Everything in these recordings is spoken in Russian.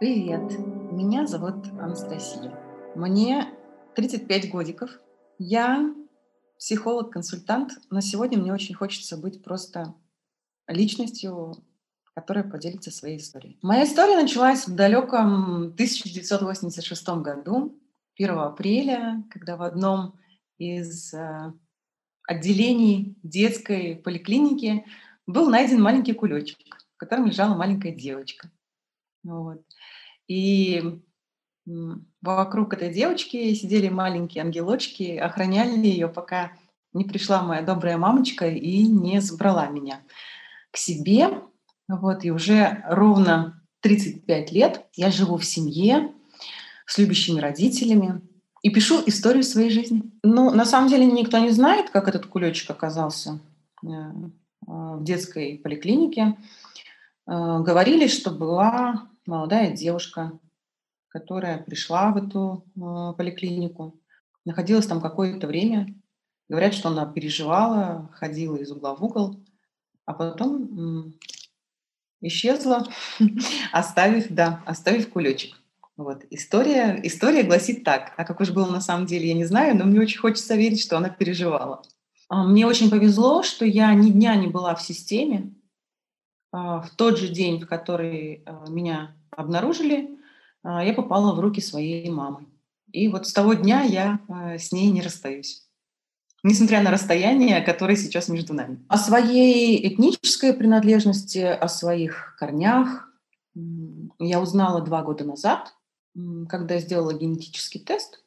Привет, меня зовут Анастасия. Мне 35 годиков. Я психолог-консультант, но сегодня мне очень хочется быть просто личностью, которая поделится своей историей. Моя история началась в далеком 1986 году, 1 апреля, когда в одном из э, отделений детской поликлиники был найден маленький кулечек, в котором лежала маленькая девочка. Вот. И вокруг этой девочки сидели маленькие ангелочки, охраняли ее, пока не пришла моя добрая мамочка и не забрала меня к себе. Вот, и уже ровно 35 лет я живу в семье с любящими родителями и пишу историю своей жизни. Ну, на самом деле никто не знает, как этот кулечек оказался э, в детской поликлинике. Э, говорили, что была молодая девушка, которая пришла в эту э, поликлинику, находилась там какое-то время. Говорят, что она переживала, ходила из угла в угол, а потом исчезла, оставив, да, оставив кулечек. Вот. История, история гласит так. А как уж было на самом деле, я не знаю, но мне очень хочется верить, что она переживала. А, мне очень повезло, что я ни дня не была в системе. А, в тот же день, в который а, меня обнаружили, я попала в руки своей мамы. И вот с того дня я с ней не расстаюсь. Несмотря на расстояние, которое сейчас между нами. О своей этнической принадлежности, о своих корнях я узнала два года назад, когда сделала генетический тест.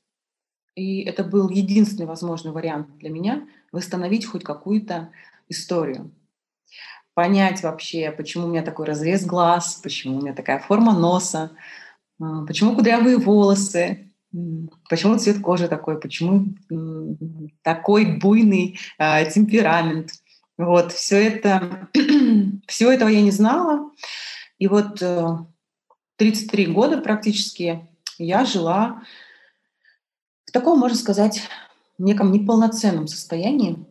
И это был единственный возможный вариант для меня восстановить хоть какую-то историю. Понять вообще, почему у меня такой разрез глаз, почему у меня такая форма носа, а, почему кудрявые волосы, почему цвет кожи такой, почему такой буйный э, темперамент. Вот, все это, все этого я не знала. И вот 33 э, года практически я жила в таком, можно сказать, неком неполноценном состоянии,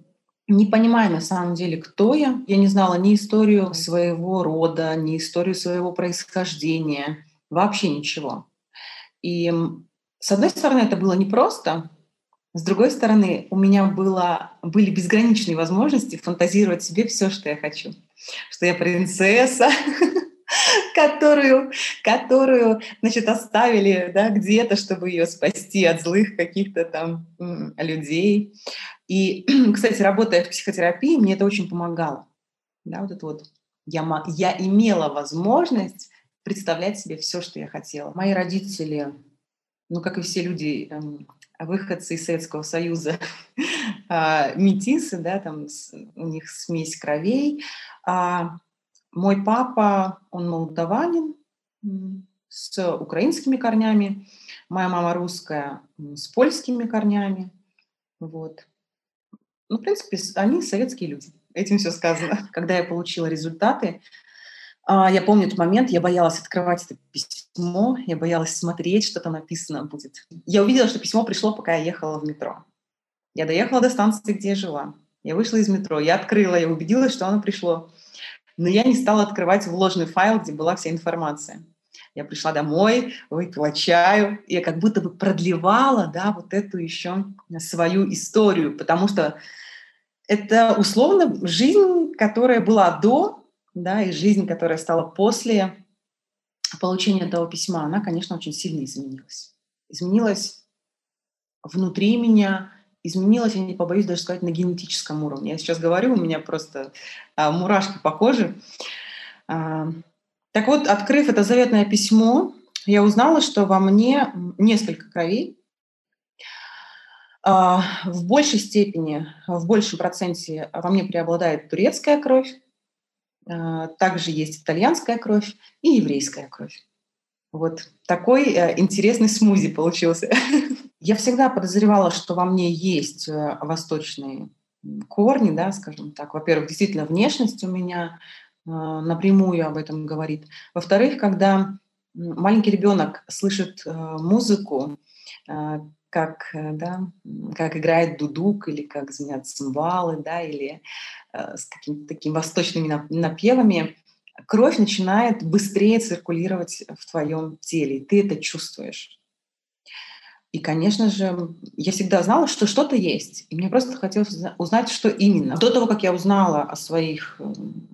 не понимая на самом деле, кто я. Я не знала ни историю своего рода, ни историю своего происхождения, вообще ничего. И с одной стороны, это было непросто, с другой стороны, у меня было, были безграничные возможности фантазировать себе все, что я хочу. Что я принцесса, которую, которую, значит, оставили да, где-то, чтобы ее спасти от злых каких-то там людей. И, кстати, работая в психотерапии, мне это очень помогало. Да, вот это вот. Я, я имела возможность представлять себе все, что я хотела. Мои родители, ну, как и все люди, эм, выходцы из Советского Союза, а, метисы, да, там у них смесь кровей, а мой папа, он молдаванин с украинскими корнями, моя мама русская с польскими корнями. Вот. Ну, в принципе, они советские люди. Этим все сказано. Когда я получила результаты, а, я помню этот момент, я боялась открывать это письмо, я боялась смотреть, что там написано будет. Я увидела, что письмо пришло, пока я ехала в метро. Я доехала до станции, где я жила. Я вышла из метро, я открыла, я убедилась, что оно пришло но я не стала открывать вложенный файл, где была вся информация. Я пришла домой, выпила чаю, и я как будто бы продлевала да, вот эту еще свою историю, потому что это условно жизнь, которая была до, да, и жизнь, которая стала после получения этого письма, она, конечно, очень сильно изменилась. Изменилась внутри меня, изменилось, я не побоюсь даже сказать, на генетическом уровне. Я сейчас говорю, у меня просто а, мурашки по коже. А, так вот, открыв это заветное письмо, я узнала, что во мне несколько кровей. А, в большей степени, в большем проценте во мне преобладает турецкая кровь, а, также есть итальянская кровь и еврейская кровь. Вот такой э, интересный смузи получился. Я всегда подозревала, что во мне есть э, восточные корни, да, скажем так. Во-первых, действительно, внешность у меня э, напрямую об этом говорит. Во-вторых, когда маленький ребенок слышит э, музыку, как, да, как играет дудук или как звенят цимбалы, да, или с какими-то такими восточными напевами, кровь начинает быстрее циркулировать в твоем теле, ты это чувствуешь. И, конечно же, я всегда знала, что что-то есть. И мне просто хотелось узнать, что именно. До того, как я узнала о своих эм,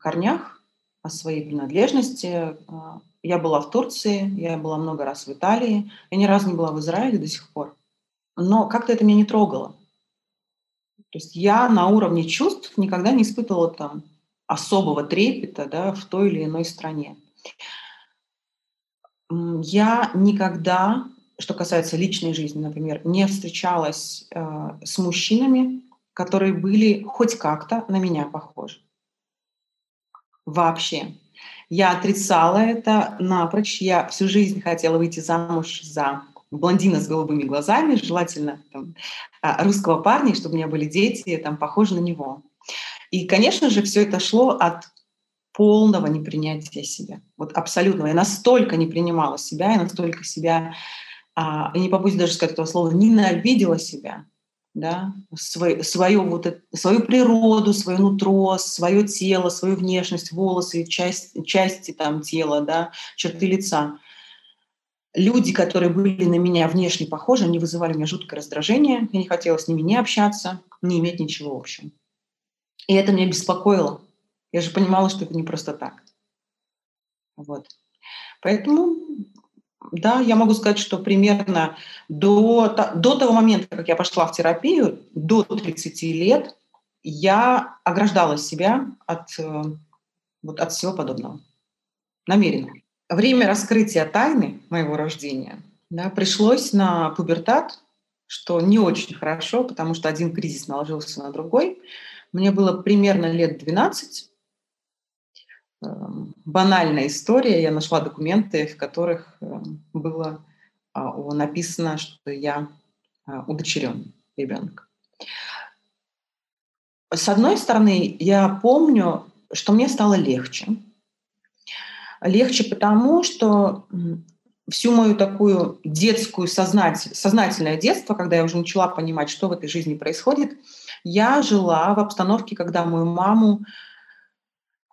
корнях, о своей принадлежности, а, я была в Турции, я была много раз в Италии, я ни разу не была в Израиле до сих пор. Но как-то это меня не трогало. То есть я на уровне чувств никогда не испытывала там особого трепета да, в той или иной стране. Я никогда, что касается личной жизни, например, не встречалась э, с мужчинами, которые были хоть как-то на меня похожи. Вообще. Я отрицала это напрочь. Я всю жизнь хотела выйти замуж за блондина с голубыми глазами, желательно там, а, русского парня, чтобы у меня были дети, там, похожи на него. И, конечно же, все это шло от полного непринятия себя. Вот абсолютного. Я настолько не принимала себя, я настолько себя, а, не побоюсь даже сказать этого слова, ненавидела себя, да, свой, свою, вот, это, свою природу, свое нутро, свое тело, свою внешность, волосы, часть, части там, тела, да, черты лица. Люди, которые были на меня внешне похожи, они вызывали у меня жуткое раздражение. Я не хотела с ними не общаться, не иметь ничего общего. И это меня беспокоило. Я же понимала, что это не просто так. Вот. Поэтому, да, я могу сказать, что примерно до, до того момента, как я пошла в терапию, до 30 лет, я ограждала себя от, э, вот, от всего подобного. Намеренно. Время раскрытия тайны моего рождения да, пришлось на пубертат, что не очень хорошо, потому что один кризис наложился на другой. Мне было примерно лет 12. Эм, банальная история. Я нашла документы, в которых эм, было а, написано, что я а, удочеренный ребенок. С одной стороны, я помню, что мне стало легче. Легче потому, что всю мою такую детскую сознатель, сознательное детство, когда я уже начала понимать, что в этой жизни происходит, я жила в обстановке, когда мою маму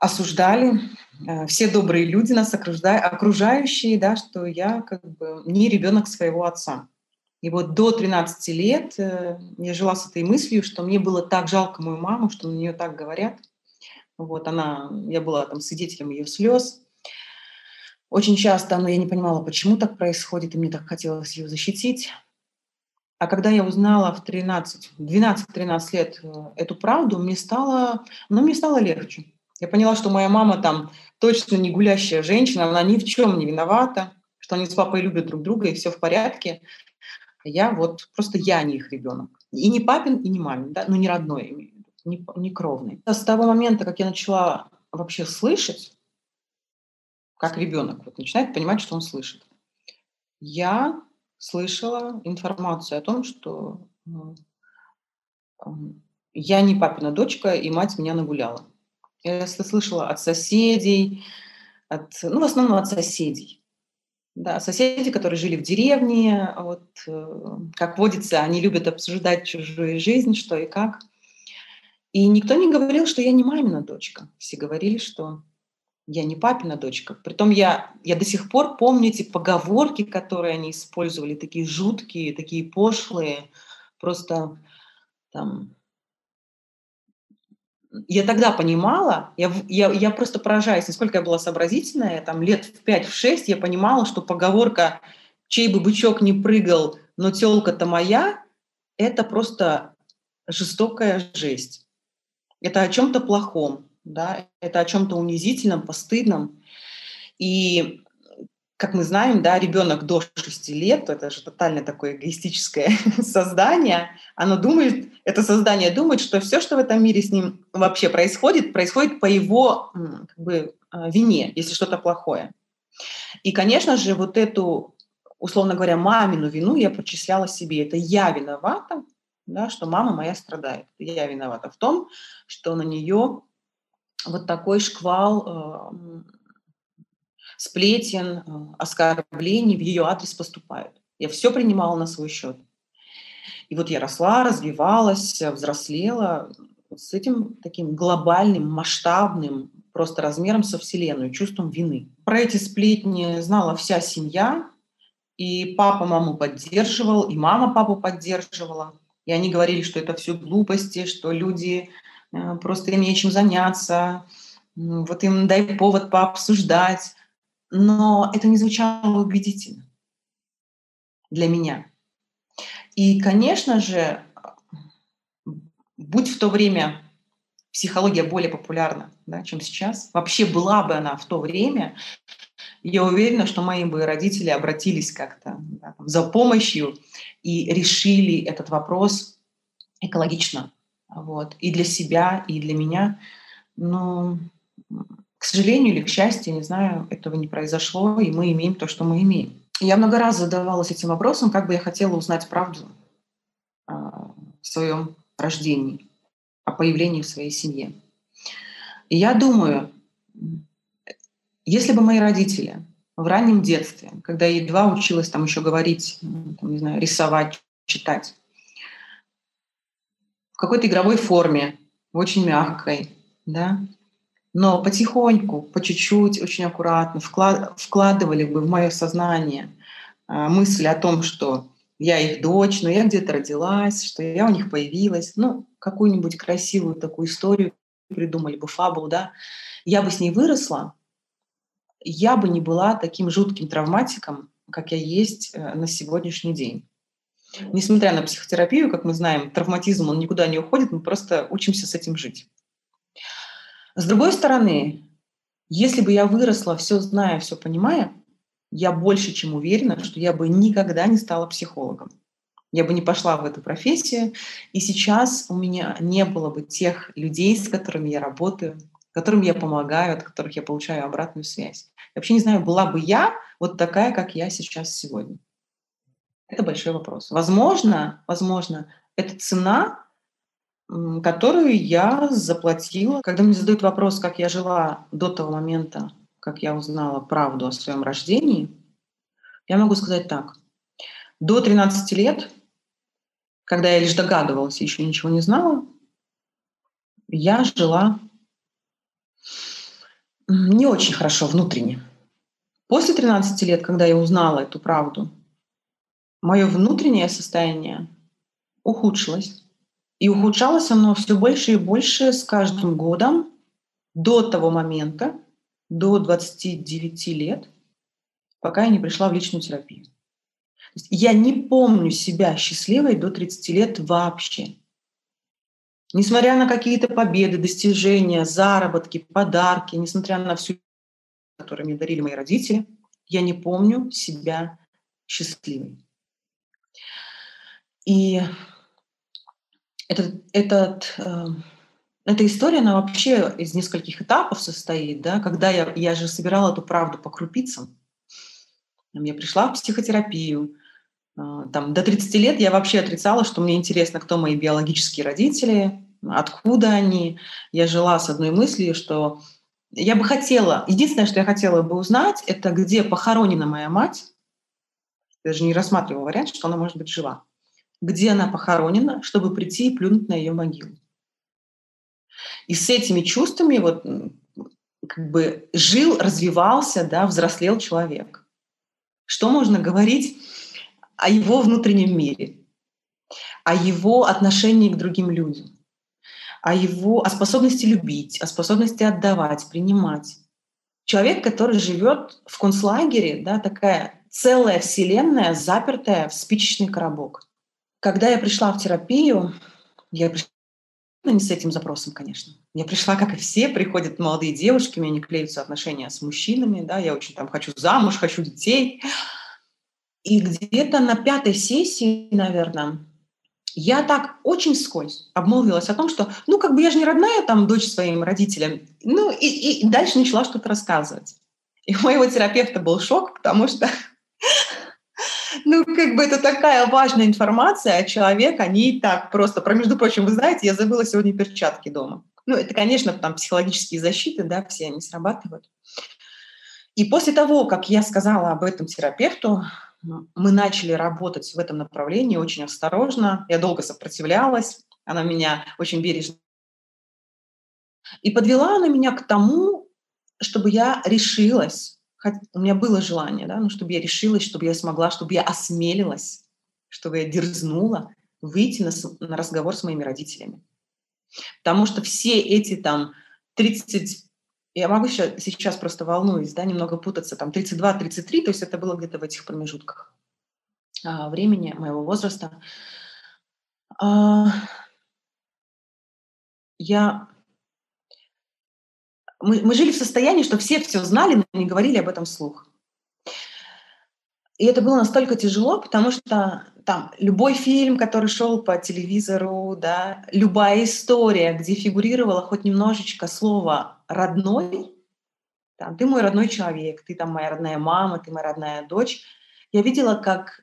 осуждали э, все добрые люди, нас окружающие, да, что я как бы не ребенок своего отца. И вот до 13 лет э, я жила с этой мыслью, что мне было так жалко мою маму, что на нее так говорят. Вот она, я была там свидетелем ее слез. Очень часто но я не понимала, почему так происходит, и мне так хотелось ее защитить. А когда я узнала в 13, 12-13 лет э, эту правду, мне стало, ну, мне стало легче. Я поняла, что моя мама там точно не гулящая женщина, она ни в чем не виновата, что они с папой любят друг друга, и все в порядке. Я вот, просто я не их ребенок. И не папин, и не мамин, да, ну не родной, не, не кровный. С того момента, как я начала вообще слышать, как ребенок вот, начинает понимать, что он слышит. Я слышала информацию о том, что я не папина дочка, и мать меня нагуляла. Я слышала от соседей, от, ну, в основном от соседей. Да, соседи, которые жили в деревне, вот, э, как водится, они любят обсуждать чужую жизнь, что и как. И никто не говорил, что я не мамина дочка. Все говорили, что я не папина дочка. Притом я, я до сих пор помню эти поговорки, которые они использовали, такие жуткие, такие пошлые, просто там... Я тогда понимала, я, я, я просто поражаюсь, насколько я была сообразительная, там лет в 5-6 я понимала, что поговорка «чей бы бычок не прыгал, но телка-то моя» — это просто жестокая жесть. Это о чем-то плохом да, это о чем-то унизительном, постыдном. И, как мы знаем, да, ребенок до 6 лет, это же тотально такое эгоистическое создание, оно думает, это создание думает, что все, что в этом мире с ним вообще происходит, происходит по его как бы, а, вине, если что-то плохое. И, конечно же, вот эту, условно говоря, мамину вину я причисляла себе. Это я виновата, да, что мама моя страдает. Я виновата в том, что на нее вот такой шквал э, сплетен, э, оскорблений в ее адрес поступают. Я все принимала на свой счет. И вот я росла, развивалась, взрослела с этим таким глобальным, масштабным, просто размером со Вселенную, чувством вины. Про эти сплетни знала вся семья, и папа маму поддерживал, и мама папу поддерживала. И они говорили, что это все глупости, что люди э, просто им нечем заняться, вот им дай повод пообсуждать. Но это не звучало убедительно для меня. И, конечно же, будь в то время психология более популярна, да, чем сейчас, вообще была бы она в то время, я уверена, что мои бы родители обратились как-то да, за помощью и решили этот вопрос экологично. Вот. И для себя, и для меня. Но, к сожалению или к счастью, не знаю, этого не произошло, и мы имеем то, что мы имеем. Я много раз задавалась этим вопросом, как бы я хотела узнать правду о своем рождении, о появлении в своей семье. И я думаю, если бы мои родители в раннем детстве, когда я едва училась там еще говорить, там, не знаю, рисовать, читать, в какой-то игровой форме, очень мягкой, да, но потихоньку, по чуть-чуть, очень аккуратно вклад, вкладывали бы в мое сознание а, мысль о том, что я их дочь, но я где-то родилась, что я у них появилась, ну, какую-нибудь красивую такую историю придумали бы, фабулу, да, я бы с ней выросла, я бы не была таким жутким травматиком, как я есть э, на сегодняшний день. Несмотря на психотерапию, как мы знаем, травматизм, он никуда не уходит, мы просто учимся с этим жить. С другой стороны, если бы я выросла, все зная, все понимая, я больше чем уверена, что я бы никогда не стала психологом. Я бы не пошла в эту профессию, и сейчас у меня не было бы тех людей, с которыми я работаю, которым я помогаю, от которых я получаю обратную связь. Я вообще не знаю, была бы я вот такая, как я сейчас сегодня. Это большой вопрос. Возможно, возможно, это цена, которую я заплатила. Когда мне задают вопрос, как я жила до того момента, как я узнала правду о своем рождении, я могу сказать так. До 13 лет, когда я лишь догадывалась, еще ничего не знала, я жила не очень хорошо внутренне. После 13 лет, когда я узнала эту правду, мое внутреннее состояние ухудшилось. И ухудшалось оно все больше и больше с каждым годом до того момента, до 29 лет, пока я не пришла в личную терапию. я не помню себя счастливой до 30 лет вообще. Несмотря на какие-то победы, достижения, заработки, подарки, несмотря на всю, которую мне дарили мои родители, я не помню себя счастливой. И этот, этот, э, эта история, она вообще из нескольких этапов состоит, да, когда я, я же собирала эту правду по крупицам. Я пришла в психотерапию, а, там, до 30 лет я вообще отрицала, что мне интересно, кто мои биологические родители, откуда они. Я жила с одной мыслью, что я бы хотела, единственное, что я хотела бы узнать, это где похоронена моя мать. Я даже не рассматривала вариант, что она может быть жива. Где она похоронена, чтобы прийти и плюнуть на ее могилу. И с этими чувствами вот как бы жил, развивался, да, взрослел человек. Что можно говорить о его внутреннем мире, о его отношении к другим людям, о его о способности любить, о способности отдавать, принимать. Человек, который живет в концлагере, да, такая целая вселенная, запертая в спичечный коробок. Когда я пришла в терапию, я пришла ну, не с этим запросом, конечно. Я пришла, как и все, приходят молодые девушки, у меня не клеются отношения с мужчинами, да, я очень там хочу замуж, хочу детей. И где-то на пятой сессии, наверное, я так очень скользь обмолвилась о том, что, ну, как бы я же не родная там дочь своим родителям. Ну, и, и дальше начала что-то рассказывать. И у моего терапевта был шок, потому что, ну, как бы это такая важная информация, а человек, они так просто... Про, между прочим, вы знаете, я забыла сегодня перчатки дома. Ну, это, конечно, там психологические защиты, да, все они срабатывают. И после того, как я сказала об этом терапевту, мы начали работать в этом направлении очень осторожно. Я долго сопротивлялась, она меня очень бережно. И подвела она меня к тому, чтобы я решилась, у меня было желание, да, ну, чтобы я решилась, чтобы я смогла, чтобы я осмелилась, чтобы я дерзнула выйти на, на разговор с моими родителями. Потому что все эти там 30, я могу сейчас, сейчас просто волнуюсь, да, немного путаться, там 32-33, то есть это было где-то в этих промежутках а, времени моего возраста. А, я мы, мы жили в состоянии, что все все знали, но не говорили об этом вслух. И это было настолько тяжело, потому что там любой фильм, который шел по телевизору, да, любая история, где фигурировало хоть немножечко слово «родной», там, ты мой родной человек, ты там моя родная мама, ты моя родная дочь, я видела, как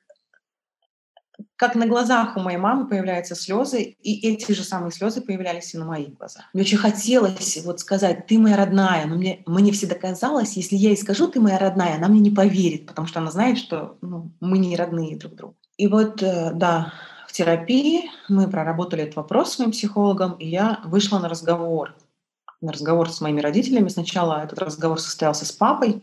как на глазах у моей мамы появляются слезы, и эти же самые слезы появлялись и на моих глазах. Мне очень хотелось вот сказать, ты моя родная, но мне, мне всегда казалось, если я ей скажу, ты моя родная, она мне не поверит, потому что она знает, что ну, мы не родные друг другу. И вот, э, да, в терапии мы проработали этот вопрос с моим психологом, и я вышла на разговор. На разговор с моими родителями. Сначала этот разговор состоялся с папой.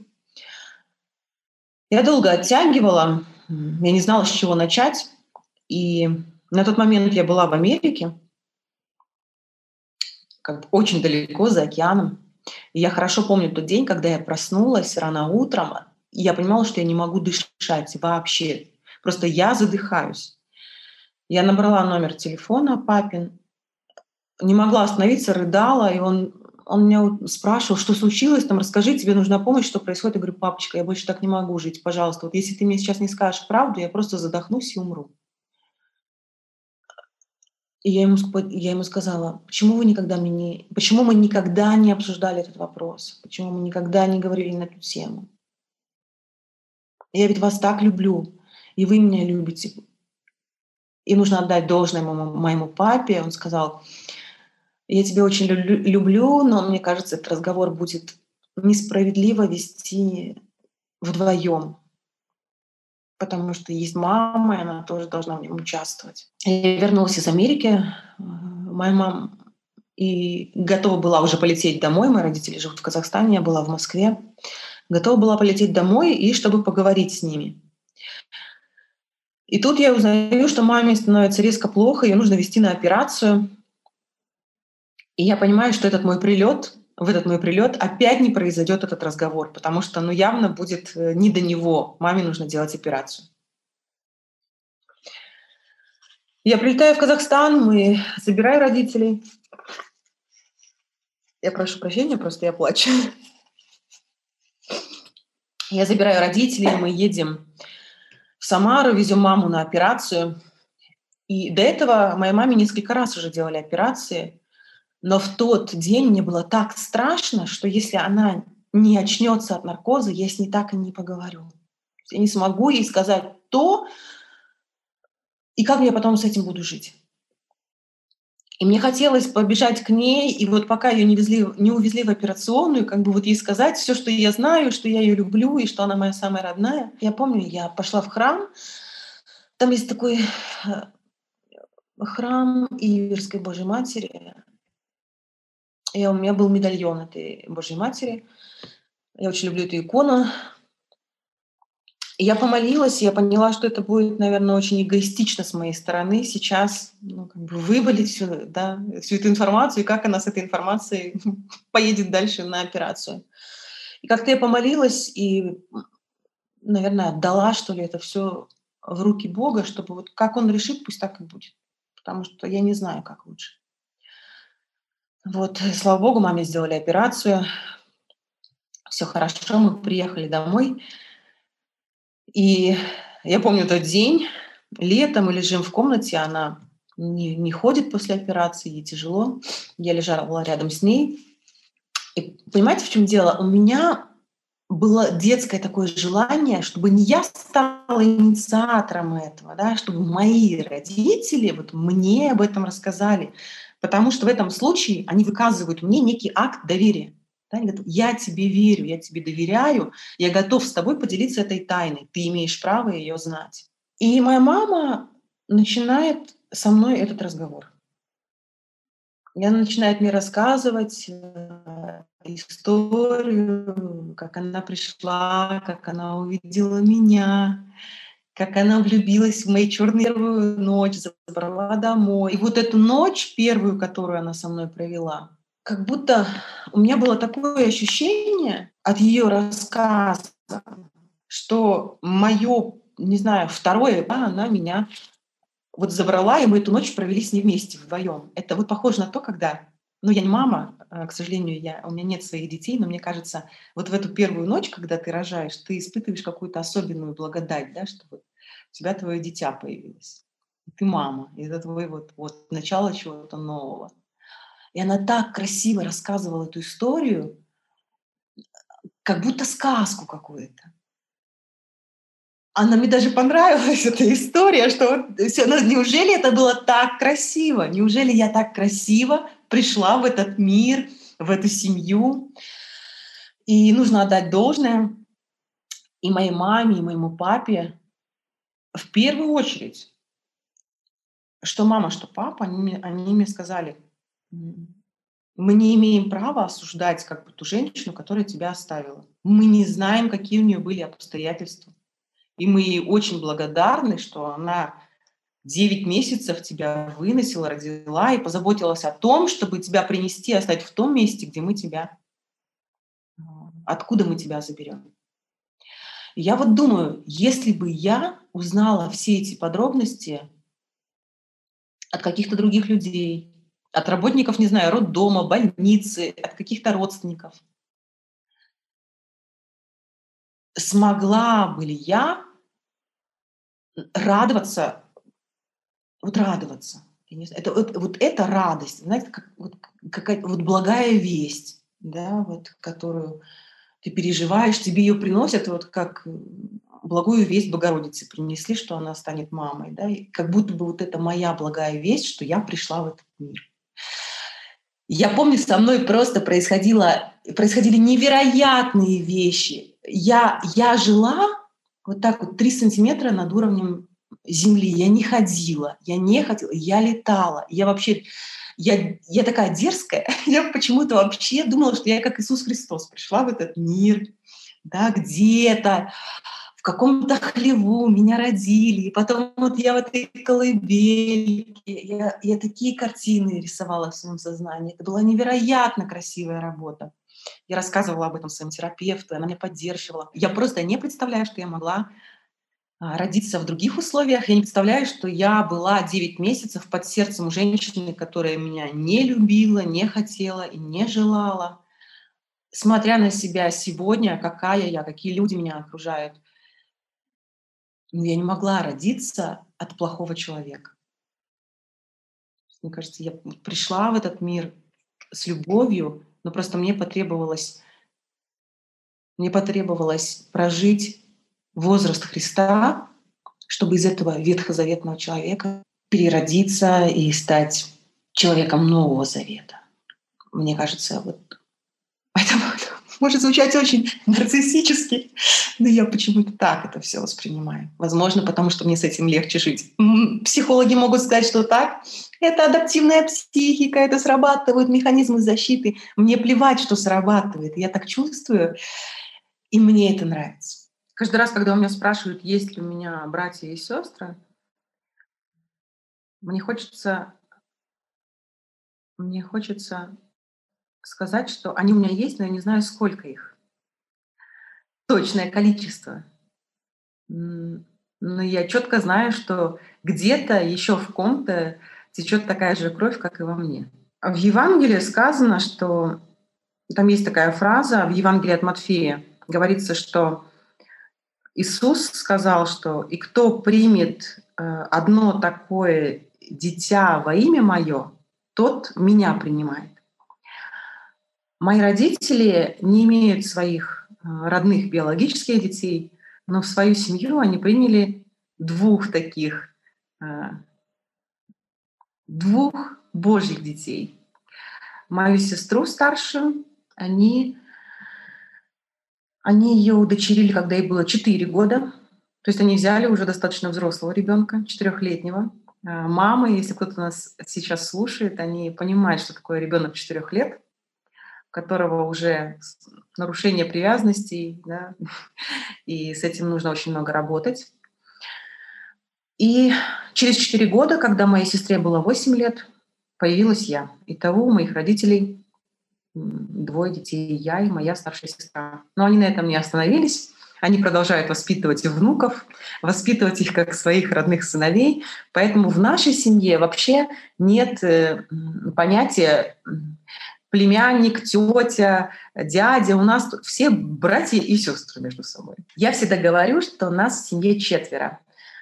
Я долго оттягивала, я не знала, с чего начать. И на тот момент я была в Америке, как бы очень далеко, за океаном. И я хорошо помню тот день, когда я проснулась рано утром, и я понимала, что я не могу дышать вообще. Просто я задыхаюсь. Я набрала номер телефона папин, не могла остановиться, рыдала, и он, он меня спрашивал, что случилось, там, расскажи, тебе нужна помощь, что происходит. Я говорю, папочка, я больше так не могу жить, пожалуйста. Вот если ты мне сейчас не скажешь правду, я просто задохнусь и умру. И я ему, я ему сказала, почему вы никогда мне не, почему мы никогда не обсуждали этот вопрос, почему мы никогда не говорили на эту тему. Я ведь вас так люблю, и вы меня любите. И нужно отдать должное моему, моему папе. Он сказал, я тебя очень люблю, но мне кажется, этот разговор будет несправедливо вести вдвоем потому что есть мама, и она тоже должна в нем участвовать. Я вернулась из Америки, моя мама и готова была уже полететь домой. Мои родители живут в Казахстане, я была в Москве. Готова была полететь домой, и чтобы поговорить с ними. И тут я узнаю, что маме становится резко плохо, ее нужно вести на операцию. И я понимаю, что этот мой прилет в этот мой прилет опять не произойдет этот разговор, потому что ну, явно будет э, не до него. Маме нужно делать операцию. Я прилетаю в Казахстан, мы забираю родителей. Я прошу прощения, просто я плачу. Я забираю родителей, мы едем в Самару, везем маму на операцию. И до этого моей маме несколько раз уже делали операции. Но в тот день мне было так страшно, что если она не очнется от наркоза, я с ней так и не поговорю. Я не смогу ей сказать то, и как я потом с этим буду жить. И мне хотелось побежать к ней, и вот пока ее не, везли, не увезли в операционную, как бы вот ей сказать все, что я знаю, что я ее люблю, и что она моя самая родная. Я помню, я пошла в храм, там есть такой э, храм Иверской Божьей Матери, и у меня был медальон этой Божьей Матери. Я очень люблю эту икону. И я помолилась, и я поняла, что это будет, наверное, очень эгоистично с моей стороны сейчас ну, как бы выболить всю, да, всю эту информацию, и как она с этой информацией поедет дальше на операцию. И как-то я помолилась и, наверное, отдала, что ли, это все в руки Бога, чтобы вот как Он решит, пусть так и будет. Потому что я не знаю, как лучше. Вот, слава богу, маме сделали операцию. Все хорошо, мы приехали домой. И я помню тот день, летом мы лежим в комнате, она не, не ходит после операции, ей тяжело. Я лежала рядом с ней. И понимаете, в чем дело? У меня было детское такое желание, чтобы не я стала инициатором этого, да, чтобы мои родители вот мне об этом рассказали. Потому что в этом случае они выказывают мне некий акт доверия. Да, они говорят, я тебе верю, я тебе доверяю, я готов с тобой поделиться этой тайной, ты имеешь право ее знать. И моя мама начинает со мной этот разговор. И она начинает мне рассказывать, э, историю, как она пришла, как она увидела меня, как она влюбилась в мою черную ночь, забрала домой. И вот эту ночь первую, которую она со мной провела, как будто у меня было такое ощущение от ее рассказа, что мое, не знаю, второе, да, она меня вот забрала, и мы эту ночь провели с ней вместе вдвоем. Это вот похоже на то, когда, ну, я не мама, а, к сожалению, я, у меня нет своих детей, но мне кажется, вот в эту первую ночь, когда ты рожаешь, ты испытываешь какую-то особенную благодать, да, что вот у тебя твое дитя появилось. Ты мама, и это твой вот, вот начало чего-то нового. И она так красиво рассказывала эту историю, как будто сказку какую-то она мне даже понравилась, эта история, что все, ну, неужели это было так красиво? Неужели я так красиво пришла в этот мир, в эту семью? И нужно отдать должное и моей маме, и моему папе в первую очередь, что мама, что папа, они, они мне сказали, мы не имеем права осуждать как бы ту женщину, которая тебя оставила. Мы не знаем, какие у нее были обстоятельства. И мы ей очень благодарны, что она 9 месяцев тебя выносила, родила и позаботилась о том, чтобы тебя принести оставить в том месте, где мы тебя, а, откуда мы тебя заберем. Я вот думаю, если бы я узнала все эти подробности от каких-то других людей, от работников, не знаю, роддома, больницы, от каких-то родственников, смогла бы ли я радоваться, вот радоваться. Это, вот, вот это радость, знаете, как, вот, какая вот благая весть, да, вот, которую ты переживаешь, тебе ее приносят, вот как благую весть Богородицы принесли, что она станет мамой, да, и как будто бы вот это моя благая весть, что я пришла в этот мир. Я помню, со мной просто происходило, происходили невероятные вещи. Я, я жила вот так вот 3 сантиметра над уровнем земли. Я не ходила, я не ходила, я летала. Я вообще, я, я такая дерзкая, я почему-то вообще думала, что я как Иисус Христос пришла в этот мир, да, где-то, в каком-то хлеву меня родили, и потом вот я в этой колыбельке, я, я такие картины рисовала в своем сознании. Это была невероятно красивая работа. Я рассказывала об этом своему терапевту, она меня поддерживала. Я просто не представляю, что я могла родиться в других условиях. Я не представляю, что я была 9 месяцев под сердцем женщины, которая меня не любила, не хотела и не желала. Смотря на себя сегодня, какая я, какие люди меня окружают, ну, я не могла родиться от плохого человека. Мне кажется, я пришла в этот мир с любовью, но просто мне потребовалось, мне потребовалось прожить возраст Христа, чтобы из этого ветхозаветного человека переродиться и стать человеком Нового Завета. Мне кажется, вот это может звучать очень нарциссически, но я почему-то так это все воспринимаю. Возможно, потому что мне с этим легче жить. Психологи могут сказать, что так, это адаптивная психика, это срабатывают механизмы защиты. Мне плевать, что срабатывает. Я так чувствую, и мне это нравится. Каждый раз, когда у меня спрашивают, есть ли у меня братья и сестры, мне хочется, мне хочется сказать, что они у меня есть, но я не знаю, сколько их. Точное количество. Но я четко знаю, что где-то еще в ком-то течет такая же кровь, как и во мне. В Евангелии сказано, что там есть такая фраза в Евангелии от Матфея. Говорится, что Иисус сказал, что «И кто примет э, одно такое дитя во имя Мое, тот меня принимает». Мои родители не имеют своих э, родных биологических детей, но в свою семью они приняли двух таких э, двух божьих детей. Мою сестру старшую, они, они ее удочерили, когда ей было 4 года. То есть они взяли уже достаточно взрослого ребенка, четырехлетнего. А, мамы, если кто-то нас сейчас слушает, они понимают, что такое ребенок 4 лет, которого уже нарушение привязанностей, да, и с этим нужно очень много работать. И через 4 года, когда моей сестре было 8 лет, появилась я. Итого у моих родителей двое детей, я и моя старшая сестра. Но они на этом не остановились. Они продолжают воспитывать внуков, воспитывать их как своих родных сыновей. Поэтому в нашей семье вообще нет э, понятия племянник, тетя, дядя. У нас все братья и сестры между собой. Я всегда говорю, что у нас в семье четверо.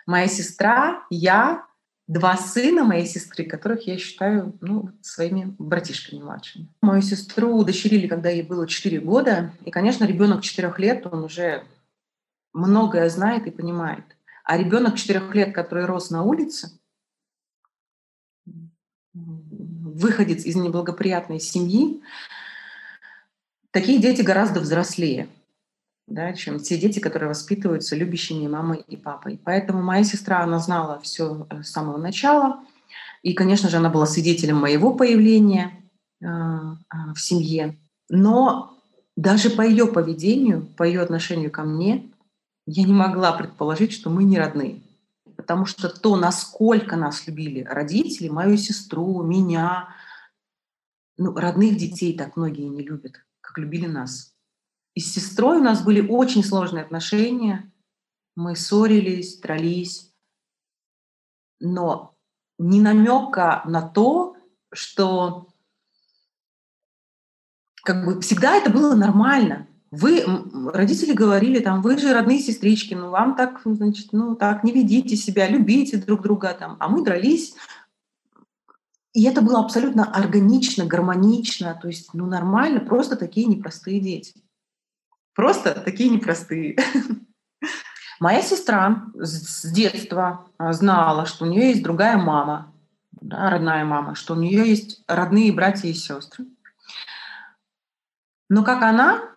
Моя сестра, я, два сына моей сестры, которых я считаю ну, своими братишками младшими. Мою сестру удочерили, когда ей было 4 года. И, конечно, ребенок 4 лет, он уже многое знает и понимает. А ребенок 4 лет, который рос на улице, выходец из неблагоприятной семьи, такие дети гораздо взрослее да, чем те дети, которые воспитываются любящими мамой и папой. Поэтому моя сестра, она знала все э, с самого начала. И, конечно же, она была свидетелем моего появления э, в семье. Но даже по ее поведению, по ее отношению ко мне, я не могла предположить, что мы не родные. Потому что то, насколько нас любили родители, мою сестру, меня, ну, родных детей так многие не любят, как любили нас. И с сестрой у нас были очень сложные отношения. Мы ссорились, дрались. Но ни намека на то, что как бы всегда это было нормально. Вы, родители говорили, там, вы же родные сестрички, ну вам так, значит, ну так, не ведите себя, любите друг друга, там, а мы дрались. И это было абсолютно органично, гармонично, то есть, ну нормально, просто такие непростые дети. Просто такие непростые. Моя сестра с детства а, знала, что у нее есть другая мама, да, родная мама, что у нее есть родные братья и сестры. Но как она,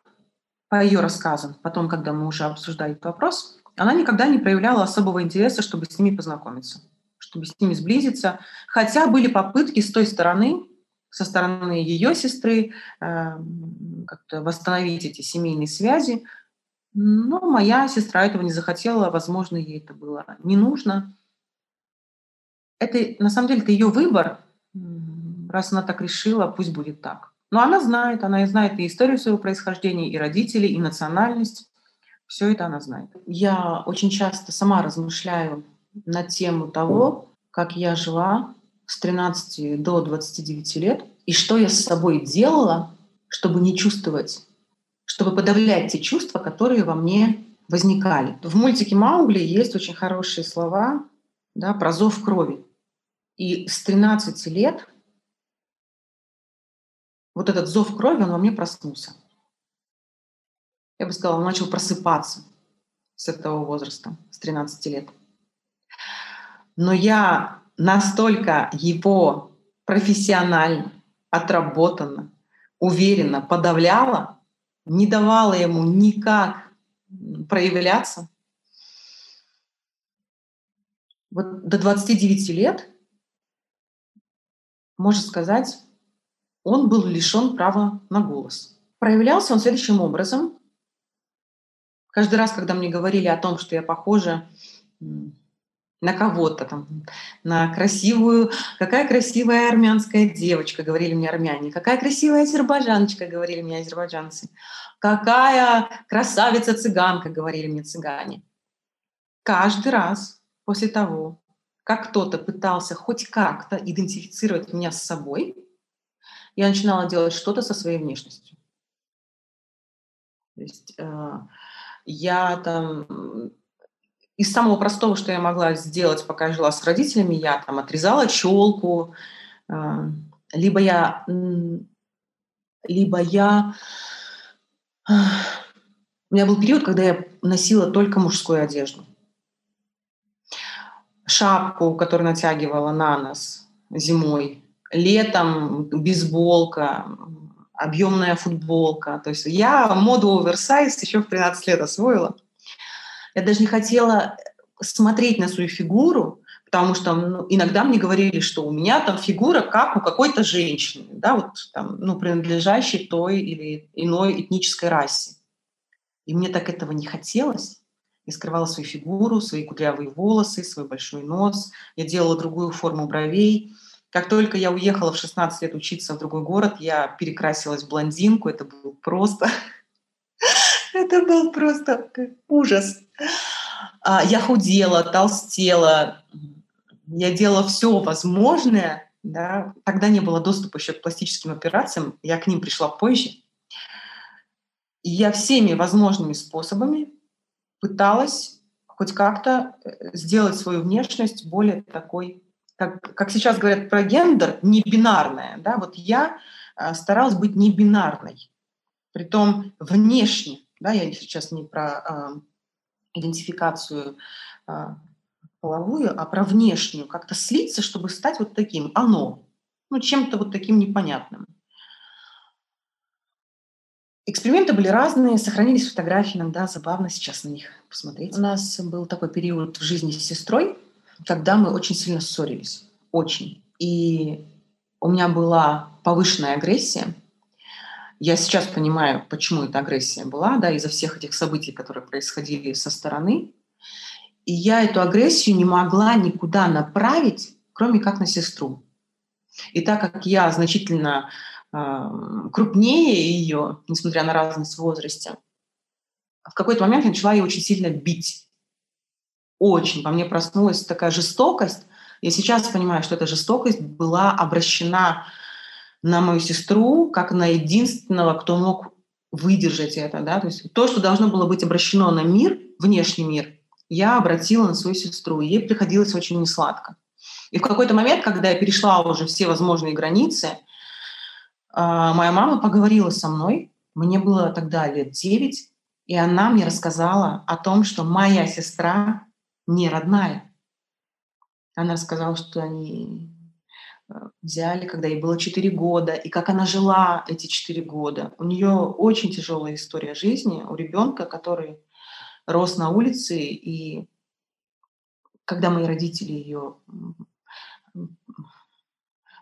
по ее рассказам, потом, когда мы уже обсуждали этот вопрос, она никогда не проявляла особого интереса, чтобы с ними познакомиться, чтобы с ними сблизиться. Хотя были попытки с той стороны, со стороны ее сестры эм, как-то восстановить эти семейные связи. Но моя сестра этого не захотела, возможно, ей это было не нужно. Это, на самом деле, это ее выбор. Раз она так решила, пусть будет так. Но она знает, она знает и историю своего происхождения, и родителей, и национальность. Все это она знает. Я очень часто сама размышляю на тему того, как я жила с 13 до 29 лет, и что я с собой делала, чтобы не чувствовать, чтобы подавлять те чувства, которые во мне возникали. В мультике Маугли есть очень хорошие слова да, про зов крови. И с 13 лет вот этот зов крови, он во мне проснулся. Я бы сказала, он начал просыпаться с этого возраста, с 13 лет. Но я настолько его профессионально, отработанно, уверенно подавляла, не давала ему никак проявляться. Вот до 29 лет, можно сказать, он был лишен права на голос. Проявлялся он следующим образом. Каждый раз, когда мне говорили о том, что я похожа на кого-то там, на красивую, какая красивая армянская девочка, говорили мне армяне, какая красивая азербайджаночка, говорили мне азербайджанцы, какая красавица-цыганка, говорили мне цыгане. Каждый раз после того, как кто-то пытался хоть как-то идентифицировать меня с собой, я начинала делать что-то со своей внешностью. То есть э, я там из самого простого, что я могла сделать, пока я жила с родителями, я там отрезала челку, а, либо я, либо я, у меня был период, когда я носила только мужскую одежду. Шапку, которую натягивала на нос зимой, летом бейсболка, объемная футболка. То есть я моду оверсайз еще в 13 лет освоила – я даже не хотела смотреть на свою фигуру, Потому что ну, иногда мне говорили, что у меня там фигура как у какой-то женщины, да, вот там, ну, принадлежащей той или иной этнической расе. И мне так этого не хотелось. Я скрывала свою фигуру, свои кудрявые волосы, свой большой нос. Я делала другую форму бровей. Как только я уехала в 16 лет учиться в другой город, я перекрасилась в блондинку. Это был просто... Это был просто ужас. А, я худела, толстела, я делала все возможное, да, тогда не было доступа еще к пластическим операциям, я к ним пришла позже. И я всеми возможными способами пыталась хоть как-то э, сделать свою внешность более такой, как, как сейчас говорят про гендер, не бинарная. Да? Вот я э, старалась быть не бинарной, притом внешне. Да? Я сейчас не про э, идентификацию э, половую, а про внешнюю, как-то слиться, чтобы стать вот таким, оно, ну, чем-то вот таким непонятным. Эксперименты были разные, сохранились фотографии, иногда забавно сейчас на них посмотреть. У нас был такой период в жизни с сестрой, когда мы очень сильно ссорились. Очень. И у меня была повышенная агрессия. Я сейчас понимаю, почему эта агрессия была, да, из-за всех этих событий, которые происходили со стороны. И я эту агрессию не могла никуда направить, кроме как на сестру. И так как я значительно э, крупнее ее, несмотря на разность в возрасте, в какой-то момент я начала ее очень сильно бить. Очень. Во мне проснулась такая жестокость. Я сейчас понимаю, что эта жестокость была обращена на мою сестру, как на единственного, кто мог выдержать это. Да? То есть то, что должно было быть обращено на мир, внешний мир, я обратила на свою сестру. Ей приходилось очень несладко. И в какой-то момент, когда я перешла уже все возможные границы, а, моя мама поговорила со мной. Мне было тогда лет 9, и она мне рассказала о том, что моя сестра не родная. Она рассказала, что они взяли, когда ей было 4 года, и как она жила эти 4 года. У нее очень тяжелая история жизни у ребенка, который рос на улице, и когда мои родители ее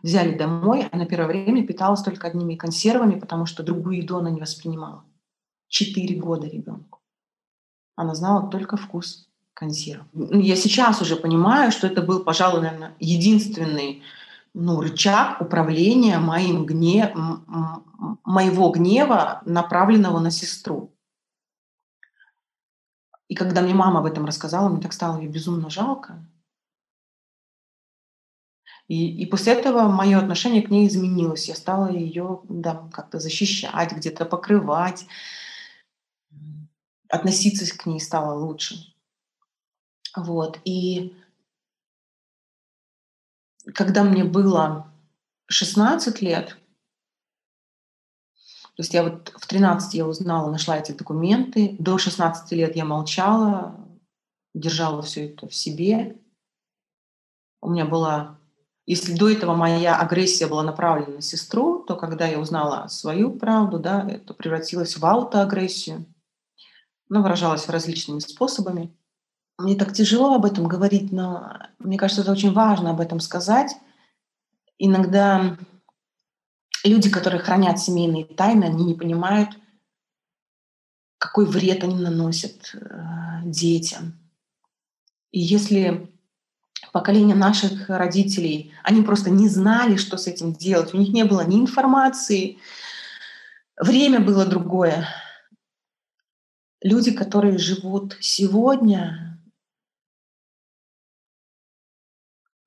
взяли домой, она первое время питалась только одними консервами, потому что другую еду она не воспринимала. Четыре года ребенку. Она знала только вкус консерв. Я сейчас уже понимаю, что это был, пожалуй, наверное, единственный ну, рычаг управления моим гнев, моего гнева, направленного на сестру. И когда мне мама об этом рассказала, мне так стало ее безумно жалко. И, и после этого мое отношение к ней изменилось. Я стала ее да, как-то защищать, где-то покрывать. Относиться к ней стало лучше. Вот. И когда мне было 16 лет, то есть я вот в 13 я узнала, нашла эти документы. До 16 лет я молчала, держала все это в себе. У меня была... Если до этого моя агрессия была направлена на сестру, то когда я узнала свою правду, да, это превратилось в аутоагрессию. но выражалась различными способами. Мне так тяжело об этом говорить, но мне кажется, это очень важно об этом сказать. Иногда люди, которые хранят семейные тайны, они не понимают, какой вред они наносят э, детям. И если поколение наших родителей, они просто не знали, что с этим делать, у них не было ни информации, время было другое. Люди, которые живут сегодня,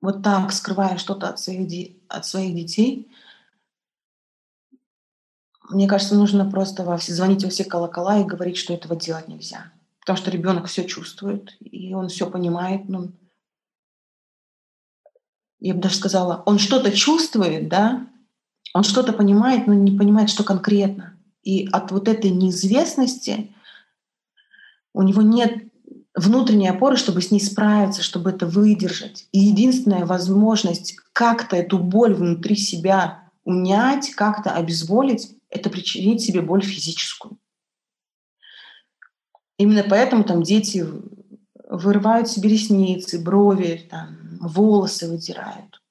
вот так, скрывая что-то от своих, от своих детей, мне кажется, нужно просто во все, звонить во все колокола и говорить, что этого делать нельзя. Потому что ребенок все чувствует, и он все понимает. Ну, я бы даже сказала, он что-то чувствует, да, он что-то понимает, но не понимает, что конкретно. И от вот этой неизвестности у него нет внутренней опоры, чтобы с ней справиться, чтобы это выдержать. И единственная возможность как-то эту боль внутри себя унять, как-то обезволить, это причинить себе боль физическую. Именно поэтому там дети вырывают себе ресницы, брови, там, волосы выдирают.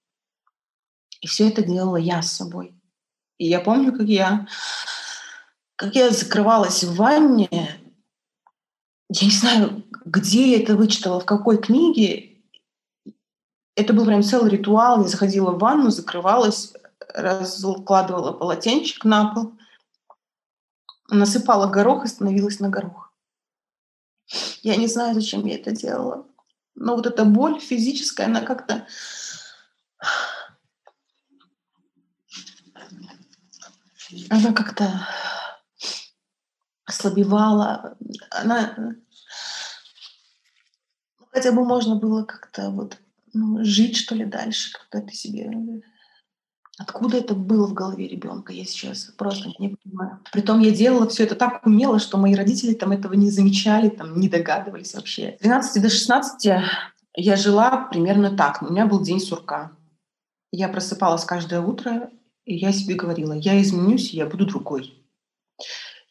И все это делала я с собой. И я помню, как я, как я закрывалась в ванне. Я не знаю, где я это вычитала, в какой книге. Это был прям целый ритуал. Я заходила в ванну, закрывалась, раскладывала полотенчик на пол, насыпала горох и становилась на горох. Я не знаю, зачем я это делала. Но вот эта боль физическая, она как-то она как-то ослабевала. Она хотя бы можно было как-то вот ну, жить, что ли, дальше, как-то это себе Откуда это было в голове ребенка, я сейчас просто не понимаю. Притом я делала все это так умело, что мои родители там этого не замечали, там не догадывались вообще. С 12 до 16 я жила примерно так. У меня был день сурка. Я просыпалась каждое утро, и я себе говорила, я изменюсь, я буду другой.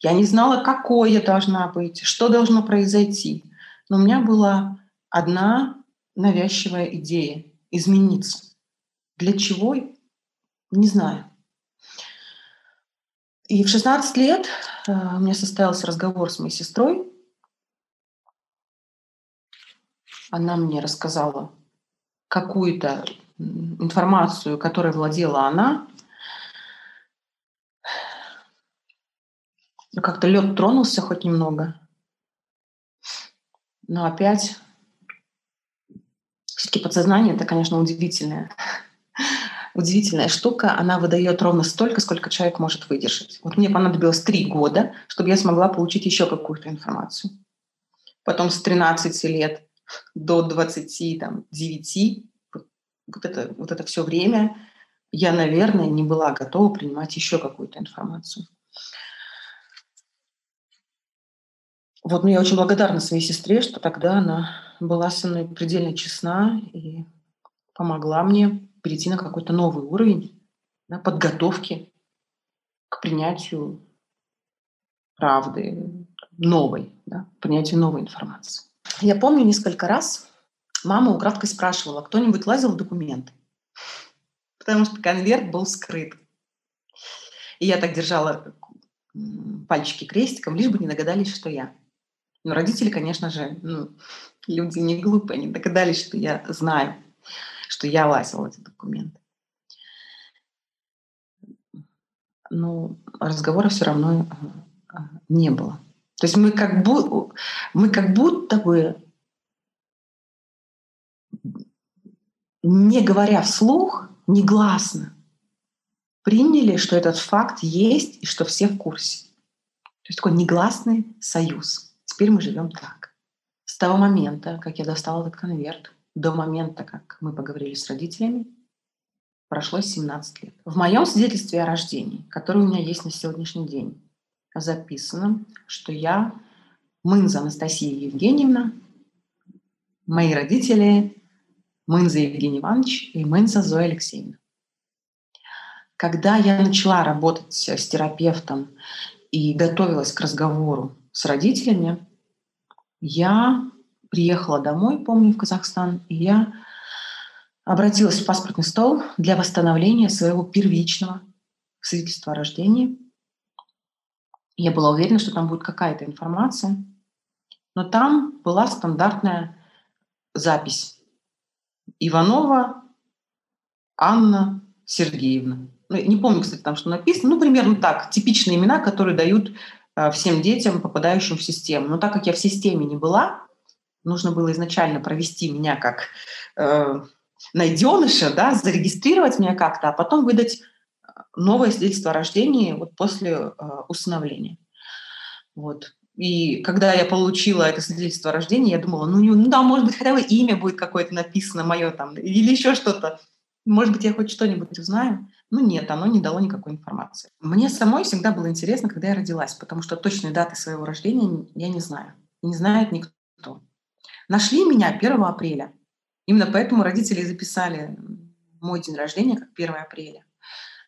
Я не знала, какой я должна быть, что должно произойти. Но у меня была одна навязчивая идея – измениться. Для чего? Не знаю. И в 16 лет э, у меня состоялся разговор с моей сестрой. Она мне рассказала какую-то информацию, которой владела она. Как-то лед тронулся хоть немного. Но опять все-таки подсознание это, конечно, удивительное удивительная штука, она выдает ровно столько, сколько человек может выдержать. Вот мне понадобилось три года, чтобы я смогла получить еще какую-то информацию. Потом с 13 лет до 29, вот, вот, это, вот это все время я, наверное, не была готова принимать еще какую-то информацию. Вот мне очень благодарна своей сестре, что тогда она была со мной предельно честна и помогла мне перейти на какой-то новый уровень да, подготовки к принятию правды новой, да, принятию новой информации. Я помню несколько раз мама украдкой спрашивала, кто-нибудь лазил в документы, потому что конверт был скрыт. И я так держала пальчики крестиком, лишь бы не догадались, что я. Но родители, конечно же, ну, люди не глупые, они догадались, что я знаю что я лазила эти документы. Но разговора все равно э, не было. То есть мы как, бу- мы как будто бы, не говоря вслух, негласно, приняли, что этот факт есть и что все в курсе. То есть такой негласный союз. Теперь мы живем так. С того момента, как я достала этот конверт, до момента, как мы поговорили с родителями, прошло 17 лет. В моем свидетельстве о рождении, которое у меня есть на сегодняшний день, записано, что я Мынза Анастасия Евгеньевна, мои родители Мынза Евгений Иванович и Мынза Зоя Алексеевна. Когда я начала работать с терапевтом и готовилась к разговору с родителями, я приехала домой, помню, в Казахстан, и я обратилась в паспортный стол для восстановления своего первичного свидетельства о рождении. Я была уверена, что там будет какая-то информация, но там была стандартная запись. Иванова Анна Сергеевна. Ну, не помню, кстати, там что написано. Ну, примерно так. Типичные имена, которые дают всем детям, попадающим в систему. Но так как я в системе не была, нужно было изначально провести меня как э, найденыша, да, зарегистрировать меня как-то, а потом выдать э, новое свидетельство о рождении вот после э, усыновления. Вот. И когда я получила это свидетельство о рождении, я думала, ну, ну да, может быть, хотя бы имя будет какое-то написано мое там, или еще что-то. Может быть, я хоть что-нибудь узнаю. Ну нет, оно не дало никакой информации. Мне самой всегда было интересно, когда я родилась, потому что точной даты своего рождения я не знаю. И не знает никто. Нашли меня 1 апреля. Именно поэтому родители записали мой день рождения как 1 апреля.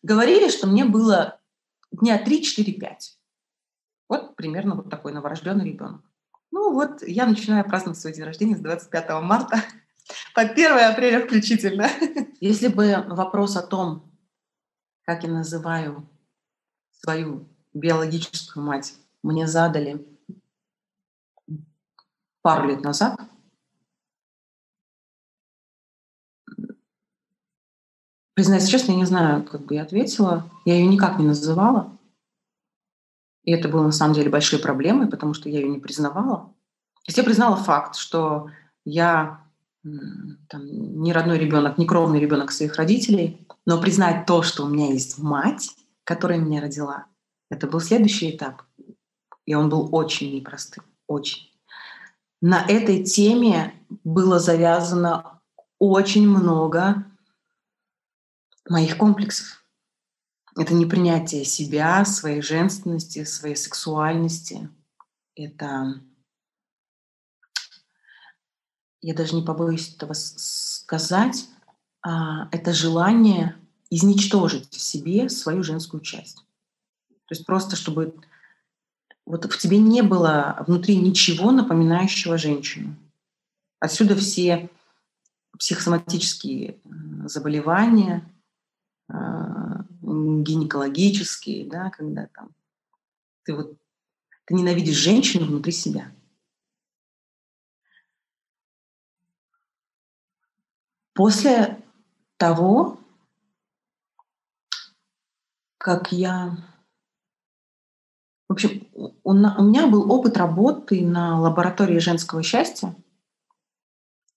Говорили, что мне было дня 3-4-5. Вот примерно вот такой новорожденный ребенок. Ну вот, я начинаю праздновать свой день рождения с 25 марта. По 1 апреля включительно. Если бы вопрос о том, как я называю свою биологическую мать, мне задали пару лет назад, признаюсь честно, я не знаю, как бы я ответила. Я ее никак не называла. И это было на самом деле большой проблемой, потому что я ее не признавала. Есть я признала факт, что я там, не родной ребенок, не кровный ребенок своих родителей, но признать то, что у меня есть мать, которая меня родила, это был следующий этап. И он был очень непростым, очень. На этой теме было завязано очень много моих комплексов. Это непринятие себя, своей женственности, своей сексуальности. Это я даже не побоюсь этого сказать, а, это желание изничтожить в себе свою женскую часть. То есть просто чтобы вот в тебе не было внутри ничего напоминающего женщину. Отсюда все психосоматические заболевания, а, гинекологические, да, когда там ты вот ты ненавидишь женщину внутри себя. После того, как я... В общем, у, у меня был опыт работы на лаборатории женского счастья.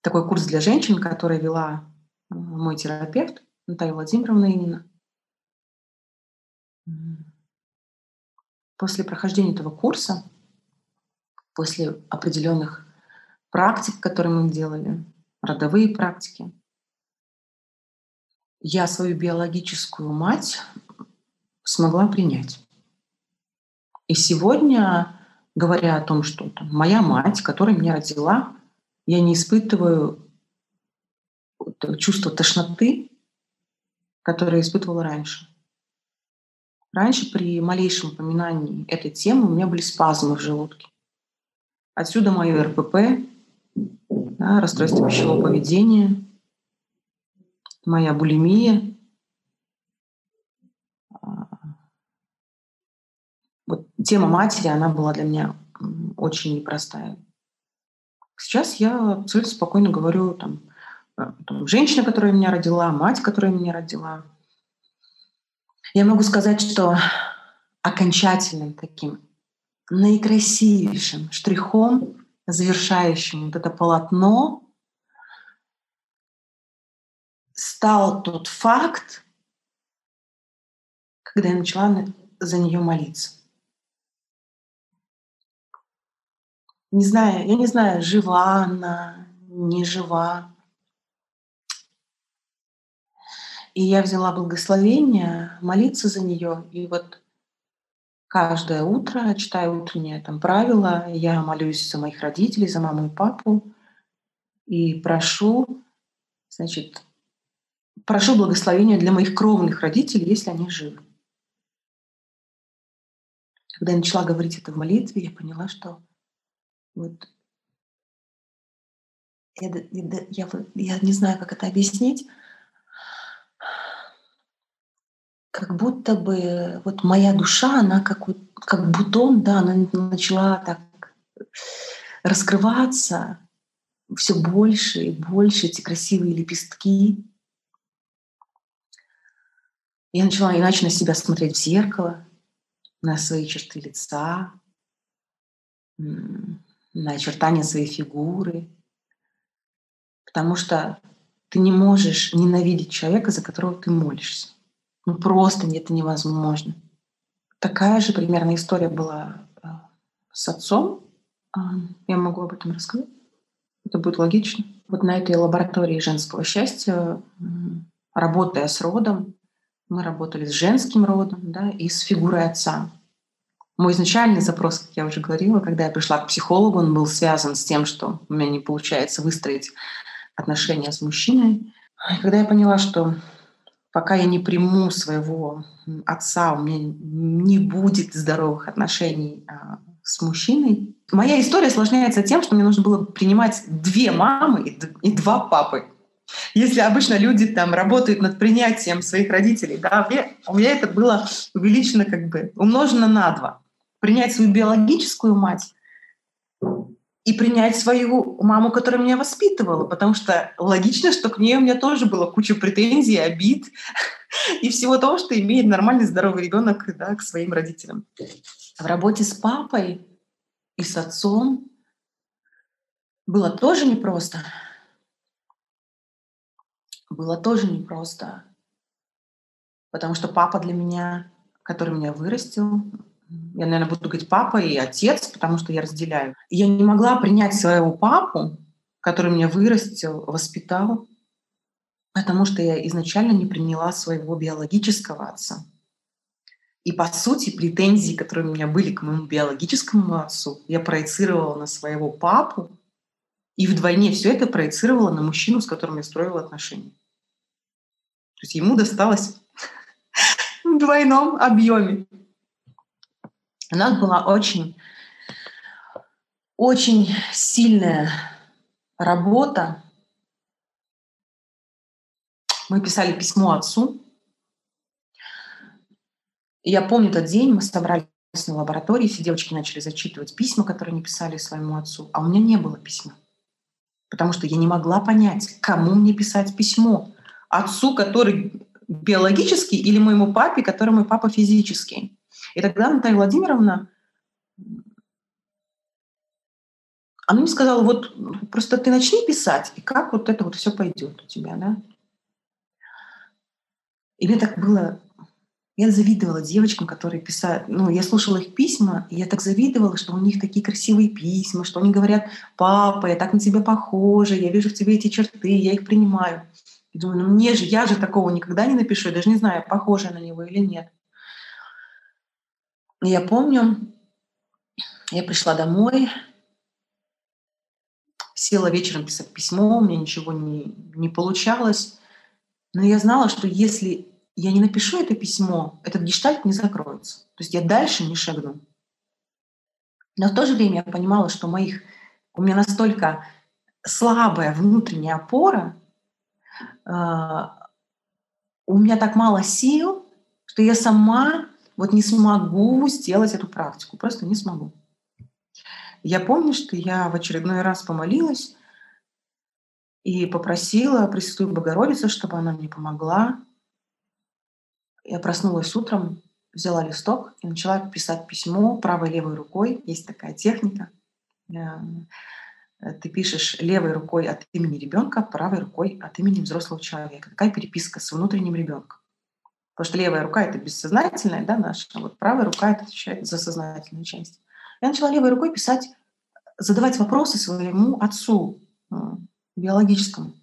Такой курс для женщин, который вела э, мой терапевт Наталья Владимировна Инина. После прохождения этого курса, после определенных практик, которые мы делали, родовые практики, я свою биологическую мать смогла принять. И сегодня, говоря о том, что там, моя мать, которая меня родила, я не испытываю чувство тошноты, которое испытывала раньше. Раньше при малейшем упоминании этой темы у меня были спазмы в желудке. Отсюда мое РПП, да, расстройство пищевого поведения, моя булимия. А, вот тема матери, она была для меня очень непростая. Сейчас я абсолютно спокойно говорю там, э, там, женщина, которая меня родила, мать, которая меня родила. Я могу сказать, что окончательным таким наикрасивейшим штрихом, завершающим вот это полотно, стал тот факт, когда я начала за нее молиться. Не знаю, я не знаю, жива она, не жива. И я взяла благословение молиться за нее. И вот каждое утро, читаю утреннее там правило, я молюсь за моих родителей, за маму и папу. И прошу, значит, прошу благословения для моих кровных родителей, если они живы. Когда я начала говорить это в молитве, я поняла, что вот я, я, я, я не знаю, как это объяснить, как будто бы вот моя душа, она как, вот, как бутон, да, она начала так раскрываться все больше и больше эти красивые лепестки. Я начала иначе на себя смотреть в зеркало, на свои черты лица, на очертания своей фигуры. Потому что ты не можешь ненавидеть человека, за которого ты молишься. Ну просто это невозможно. Такая же примерно история была а, с отцом. А, я могу об этом рассказать. Это будет логично. Вот на этой лаборатории женского счастья, работая с родом, мы работали с женским родом да, и с фигурой отца. Мой изначальный запрос, как я уже говорила, когда я пришла к психологу, он был связан с тем, что у меня не получается выстроить отношения с мужчиной. И когда я поняла, что пока я не приму своего отца, у меня не будет здоровых отношений а, с мужчиной. Моя история осложняется тем, что мне нужно было принимать две мамы и два папы. Если обычно люди там работают над принятием своих родителей, да, у меня это было увеличено как бы, умножено на два. Принять свою биологическую мать и принять свою маму, которая меня воспитывала, потому что логично, что к ней у меня тоже было куча претензий, обид и всего того, что имеет нормальный здоровый ребенок да, к своим родителям. В работе с папой и с отцом было тоже непросто. Было тоже непросто, потому что папа для меня, который меня вырастил, я, наверное, буду говорить папа и отец, потому что я разделяю. Я не могла принять своего папу, который меня вырастил, воспитал, потому что я изначально не приняла своего биологического отца. И, по сути, претензии, которые у меня были к моему биологическому отцу, я проецировала на своего папу, и вдвойне все это проецировала на мужчину, с которым я строила отношения. То есть ему досталось в двойном объеме. У нас была очень, очень сильная работа. Мы писали письмо отцу. Я помню тот день, мы собрались на лаборатории, все девочки начали зачитывать письма, которые они писали своему отцу, а у меня не было письма. Потому что я не могла понять, кому мне писать письмо. Отцу, который биологический, или моему папе, который мой папа физический. И тогда Наталья Владимировна, она мне сказала, вот просто ты начни писать, и как вот это вот все пойдет у тебя, да? И мне так было я завидовала девочкам, которые писали, ну, я слушала их письма, и я так завидовала, что у них такие красивые письма, что они говорят, папа, я так на тебя похожа, я вижу в тебе эти черты, я их принимаю. И думаю, ну мне же, я же такого никогда не напишу, я даже не знаю, похожа на него или нет. И я помню, я пришла домой, села вечером писать письмо, у меня ничего не, не получалось. Но я знала, что если я не напишу это письмо, этот гештальт не закроется. То есть я дальше не шагну. Но в то же время я понимала, что моих, у меня настолько слабая внутренняя опора, у меня так мало сил, что я сама вот не смогу сделать эту практику, просто не смогу. Я помню, что я в очередной раз помолилась и попросила Пресвятую Богородицу, чтобы она мне помогла. Я проснулась утром, взяла листок и начала писать письмо правой левой рукой. Есть такая техника. Эм, ты пишешь левой рукой от имени ребенка, правой рукой от имени взрослого человека. Такая переписка с внутренним ребенком. Потому что левая рука это бессознательная, да, наша, а вот правая рука это отвечает за сознательную часть. Я начала левой рукой писать, задавать вопросы своему отцу э, биологическому.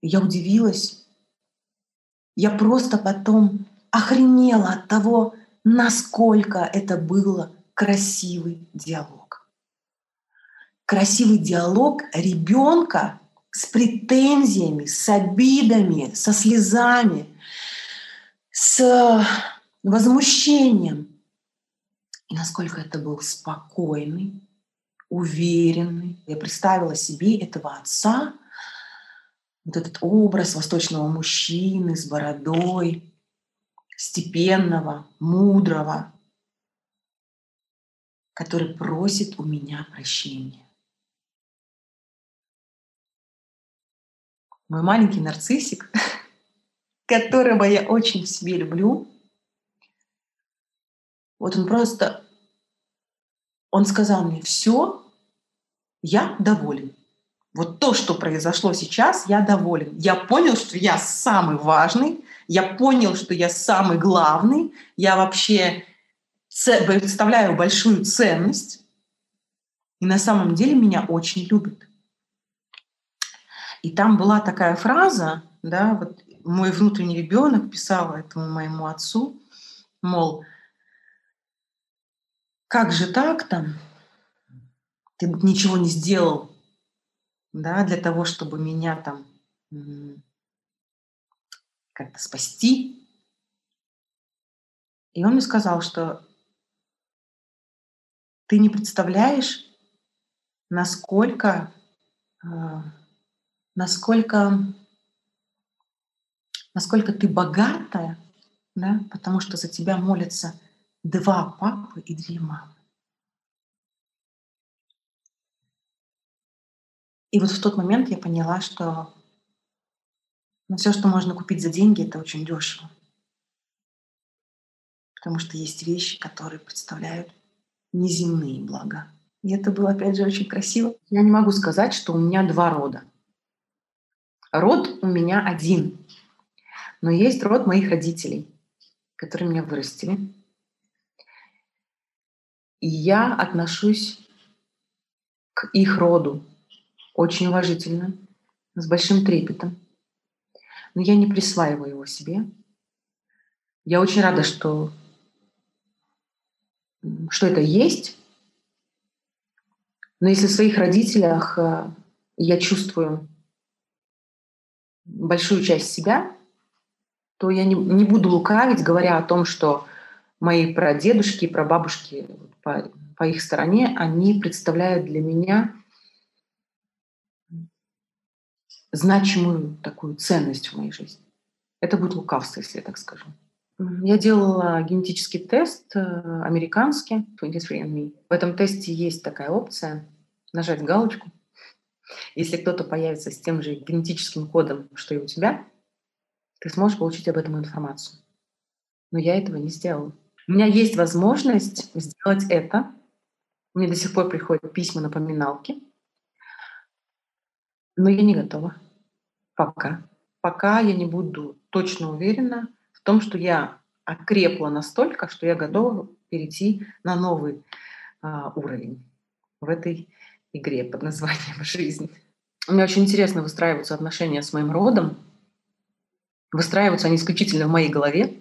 Я удивилась. Я просто потом охренела от того, насколько это было красивый диалог. Красивый диалог ребенка с претензиями, с обидами, со слезами, с возмущением. И насколько это был спокойный, уверенный. Я представила себе этого отца, вот этот образ восточного мужчины с бородой, степенного, мудрого, который просит у меня прощения. Мой маленький нарциссик, которого я очень в себе люблю, вот он просто, он сказал мне, все, я доволен. Вот то, что произошло сейчас, я доволен. Я понял, что я самый важный, я понял, что я самый главный, я вообще представляю большую ценность, и на самом деле меня очень любят. И там была такая фраза, да, вот мой внутренний ребенок писал этому моему отцу, мол, как же так там, ты ничего не сделал, да, для того, чтобы меня там как-то спасти. И он мне сказал, что ты не представляешь, насколько а, насколько, насколько ты богатая, да, потому что за тебя молятся два папы и две мамы. И вот в тот момент я поняла, что ну, все, что можно купить за деньги, это очень дешево. Потому что есть вещи, которые представляют неземные блага. И это было, опять же, очень красиво. Я не могу сказать, что у меня два рода. Род у меня один. Но есть род моих родителей, которые меня вырастили. И я отношусь к их роду очень уважительно, с большим трепетом. Но я не присваиваю его себе. Я очень рада, что, что это есть. Но если в своих родителях э, я чувствую большую часть себя, то я не, не буду лукавить, говоря о том, что мои прадедушки и прабабушки по, по их стороне, они представляют для меня значимую такую ценность в моей жизни. Это будет лукавство, если я так скажу. Я делала генетический тест э, американский, 23andMe. В этом тесте есть такая опция нажать галочку. Если кто-то появится с тем же генетическим кодом, что и у тебя, ты сможешь получить об этом информацию. Но я этого не сделала. У меня есть возможность сделать это. Мне до сих пор приходят письма, напоминалки. Но я не готова. Пока. Пока я не буду точно уверена в том, что я окрепла настолько, что я готова перейти на новый а, уровень в этой игре под названием «Жизнь». Мне очень интересно выстраиваются отношения с моим родом. Выстраиваются они исключительно в моей голове.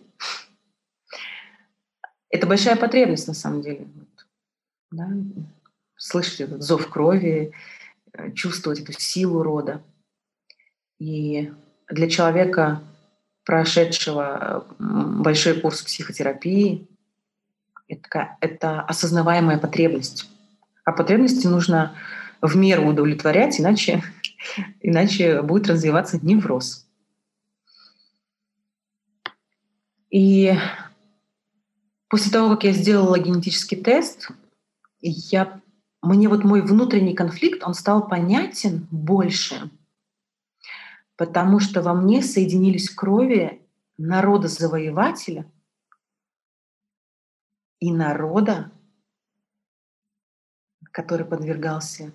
Это большая потребность, на самом деле. Да? Слышать этот зов крови, э, чувствовать эту силу рода. И для человека, прошедшего большой курс психотерапии, это, это осознаваемая потребность. А потребности нужно в меру удовлетворять, иначе, иначе будет развиваться невроз. И после того, как я сделала генетический тест, я, мне вот мой внутренний конфликт, он стал понятен больше, потому что во мне соединились крови народа-завоевателя и народа, который подвергался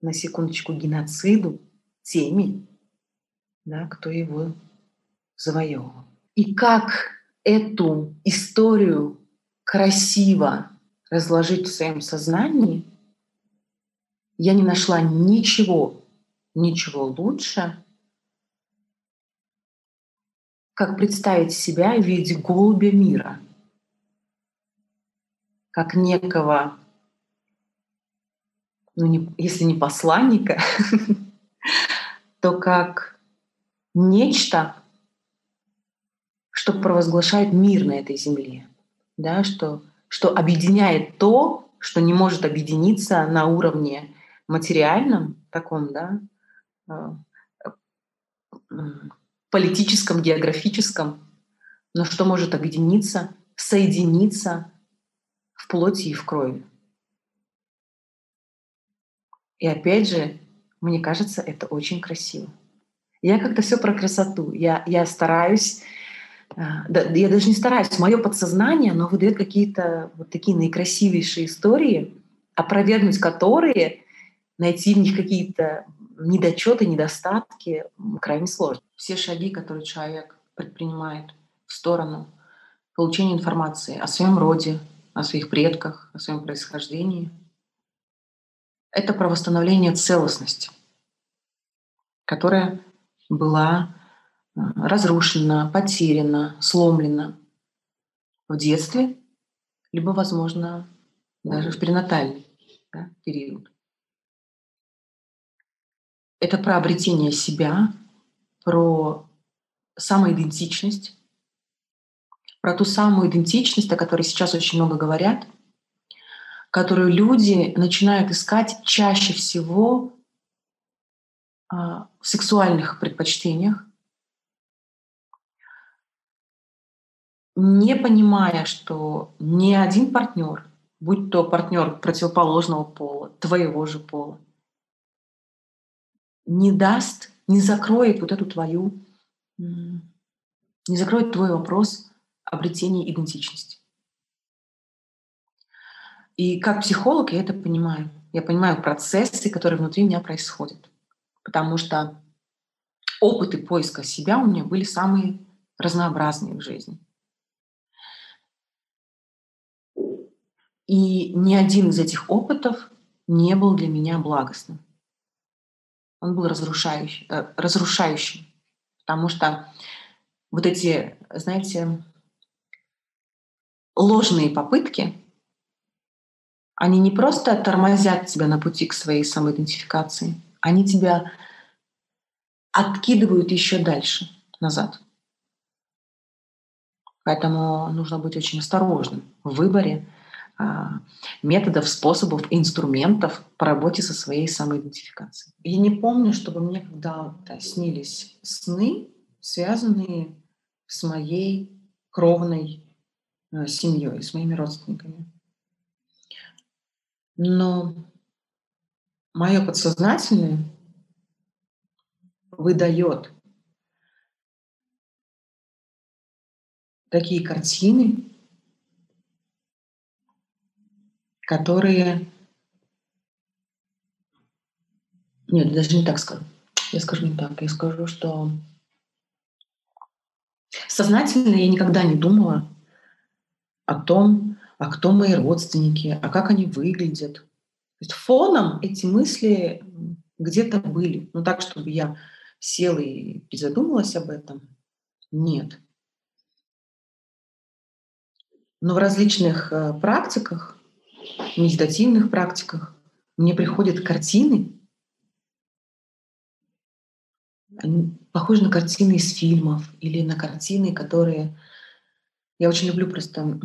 на секундочку геноциду теми, да, кто его завоевывал. И как эту историю красиво разложить в своем сознании, я не нашла ничего, ничего лучше, как представить себя в виде голубя мира, как некого ну, не, если не посланника, то как нечто, что провозглашает мир на этой земле, да, что, что объединяет то, что не может объединиться на уровне материальном, таком, да, а, политическом, географическом, но что может объединиться, соединиться в плоти и в крови. И опять же, мне кажется, это очень красиво. Я как-то все про красоту. Я, я стараюсь, а, да, я даже не стараюсь, мое подсознание, оно выдает какие-то вот такие наикрасивейшие истории, опровергнуть которые, найти в них какие-то недочеты, недостатки крайне сложно. Все шаги, которые человек предпринимает в сторону получения информации о своем роде, о своих предках, о своем происхождении – это про восстановление целостности, которая была э, разрушена, потеряна, сломлена в детстве, либо, возможно, даже в перинатальный да, период. Это про обретение себя, про самоидентичность, про ту самую идентичность, о которой сейчас очень много говорят – которую люди начинают искать чаще всего а, в сексуальных предпочтениях, не понимая, что ни один партнер, будь то партнер противоположного пола, твоего же пола, не даст, не закроет вот эту твою, не закроет твой вопрос обретения идентичности. И как психолог я это понимаю. Я понимаю процессы, которые внутри меня происходят. Потому что опыты поиска себя у меня были самые разнообразные в жизни. И ни один из этих опытов не был для меня благостным. Он был разрушающий, э, разрушающим. Потому что вот эти, знаете, ложные попытки они не просто тормозят тебя на пути к своей самоидентификации, они тебя откидывают еще дальше, назад. Поэтому нужно быть очень осторожным в выборе а, методов, способов, инструментов по работе со своей самоидентификацией. Я не помню, чтобы мне когда-то снились сны, связанные с моей кровной э, семьей, с моими родственниками. Но мое подсознательное выдает такие картины, которые... Нет, даже не так скажу. Я скажу не так. Я скажу, что сознательно я никогда не думала о том, а кто мои родственники, а как они выглядят. То есть фоном эти мысли где-то были. Но так, чтобы я села и призадумалась об этом, нет. Но в различных э, практиках, медитативных практиках, мне приходят картины, они похожи на картины из фильмов или на картины, которые... Я очень люблю просто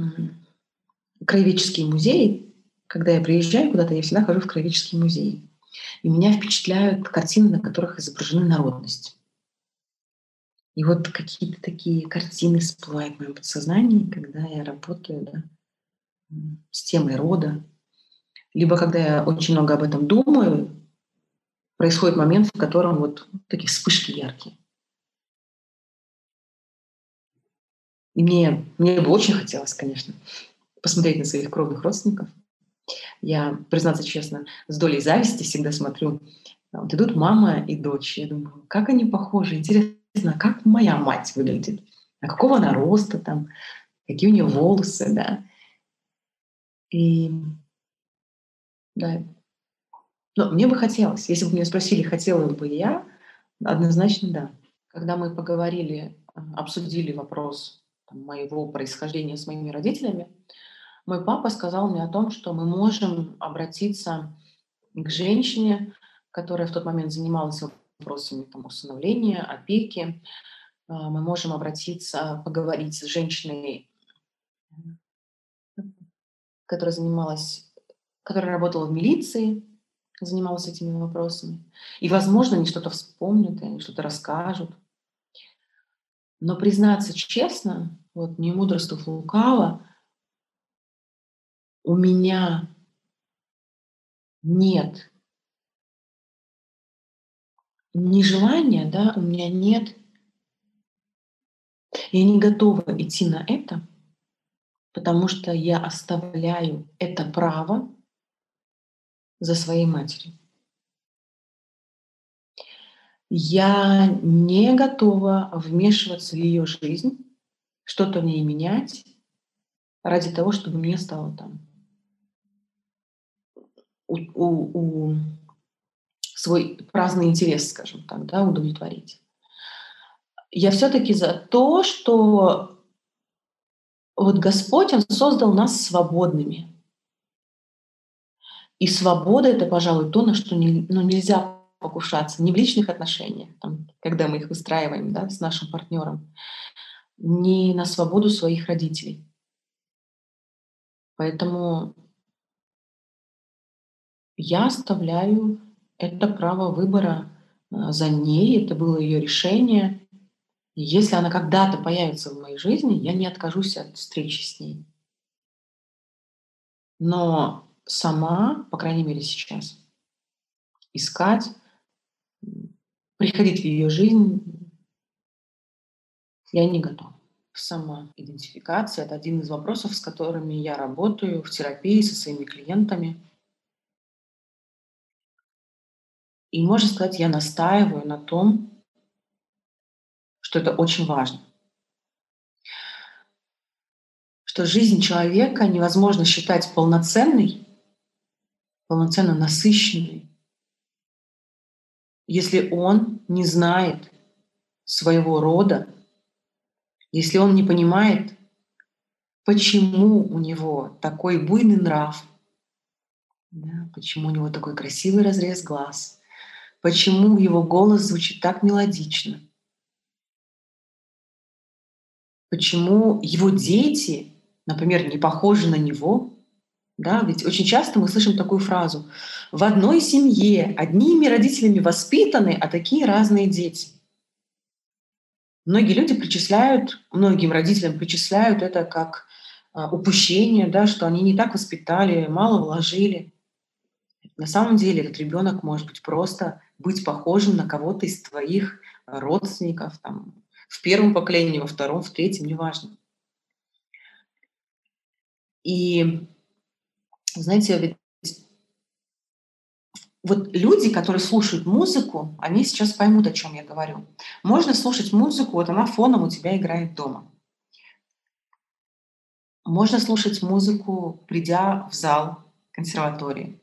краеведческие музеи. Когда я приезжаю куда-то, я всегда хожу в краеведческие музеи. И меня впечатляют картины, на которых изображены народность. И вот какие-то такие картины всплывают в моем подсознании, когда я работаю да, с темой рода. Либо когда я очень много об этом думаю, происходит момент, в котором вот такие вспышки яркие. И мне, мне бы очень хотелось, конечно, посмотреть на своих кровных родственников. Я, признаться честно, с долей зависти всегда смотрю. Вот идут мама и дочь. Я думаю, как они похожи. Интересно, как моя мать выглядит? А какого она роста там? Какие у нее волосы, да? И да, но мне бы хотелось. Если бы меня спросили, хотела бы я, однозначно да. Когда мы поговорили, обсудили вопрос там, моего происхождения с моими родителями, мой папа сказал мне о том, что мы можем обратиться к женщине, которая в тот момент занималась вопросами там, усыновления, опеки. А, мы можем обратиться, поговорить с женщиной, которая занималась, которая работала в милиции, занималась этими вопросами. И, возможно, они что-то вспомнят, они что-то расскажут. Но признаться честно, вот не мудрство лукаво, у меня нет ни желания, да, у меня нет, я не готова идти на это, потому что я оставляю это право за своей матерью. Я не готова вмешиваться в ее жизнь, что-то в ней менять ради того, чтобы мне стало там у, у, свой праздный интерес, скажем так, да, удовлетворить. Я все-таки за то, что вот Господь, Он создал нас свободными. И свобода — это, пожалуй, то, на что не, ну, нельзя покушаться. Не в личных отношениях, там, когда мы их выстраиваем да, с нашим партнером, не на свободу своих родителей. Поэтому я оставляю это право выбора а, за ней, это было ее решение. Если она когда-то появится в моей жизни, я не откажусь от встречи с ней. Но сама, по крайней мере сейчас, искать, приходить в ее жизнь, я не готова. Самоидентификация – это один из вопросов, с которыми я работаю в терапии со своими клиентами. И, можно сказать, я настаиваю на том, что это очень важно. Что жизнь человека невозможно считать полноценной, полноценно насыщенной, если он не знает своего рода, если он не понимает, почему у него такой буйный нрав, да, почему у него такой красивый разрез глаз, почему его голос звучит так мелодично, почему его дети, например, не похожи на него. Да, ведь очень часто мы слышим такую фразу «в одной семье одними родителями воспитаны, а такие разные дети». Многие люди причисляют, многим родителям причисляют это как а, упущение, да, что они не так воспитали, мало вложили. На самом деле этот ребенок может быть просто быть похожим на кого-то из твоих родственников, там, в первом поколении, во втором, в третьем, неважно. И, знаете, ведь вот люди, которые слушают музыку, они сейчас поймут, о чем я говорю. Можно слушать музыку, вот она фоном у тебя играет дома. Можно слушать музыку, придя в зал консерватории.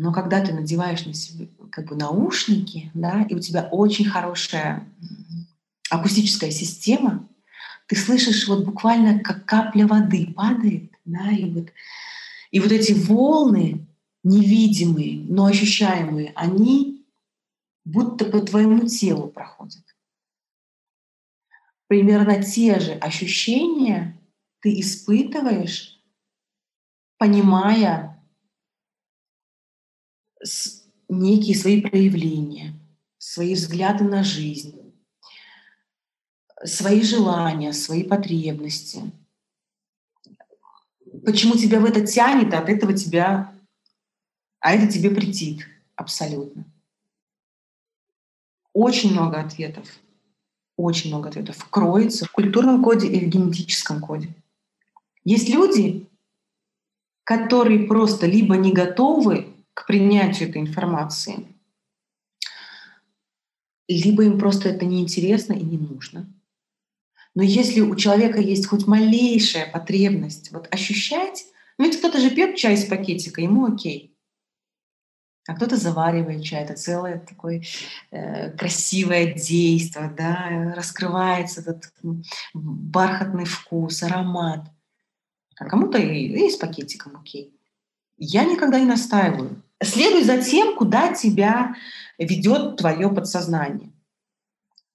Но когда ты надеваешь на себя как бы наушники, да, и у тебя очень хорошая акустическая система, ты слышишь вот буквально как капля воды падает, да, и вот, и вот эти волны невидимые, но ощущаемые, они будто по твоему телу проходят. Примерно те же ощущения ты испытываешь, понимая некие свои проявления, свои взгляды на жизнь, свои желания, свои потребности. Почему тебя в это тянет, а от этого тебя, а это тебе претит абсолютно. Очень много ответов, очень много ответов кроется в культурном коде и в генетическом коде. Есть люди, которые просто либо не готовы к принятию этой информации, либо им просто это неинтересно и не нужно – но если у человека есть хоть малейшая потребность вот ощущать, ну ведь кто-то же пьет чай из пакетика, ему окей. А кто-то заваривает чай, это целое такое э, красивое действие, да, раскрывается этот бархатный вкус, аромат. А кому-то и, и с пакетиком окей. Я никогда не настаиваю. Следуй за тем, куда тебя ведет твое подсознание.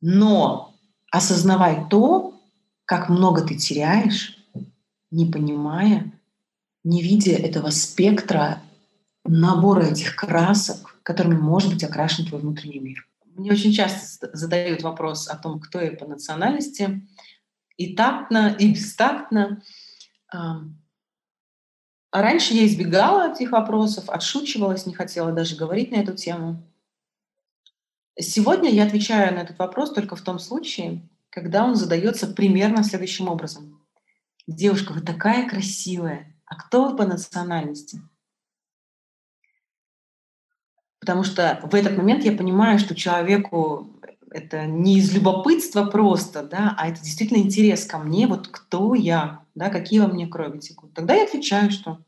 Но осознавай то, как много ты теряешь, не понимая, не видя этого спектра, набора этих красок, которыми может быть окрашен твой внутренний мир. Мне очень часто задают вопрос о том, кто я по национальности, и тактно, и бестактно. А раньше я избегала этих вопросов, отшучивалась, не хотела даже говорить на эту тему. Сегодня я отвечаю на этот вопрос только в том случае, когда он задается примерно следующим образом. Девушка, вы такая красивая. А кто вы по национальности? Потому что в этот момент я понимаю, что человеку это не из любопытства просто, да, а это действительно интерес ко мне, вот кто я, да, какие во мне крови текут. Тогда я отвечаю, что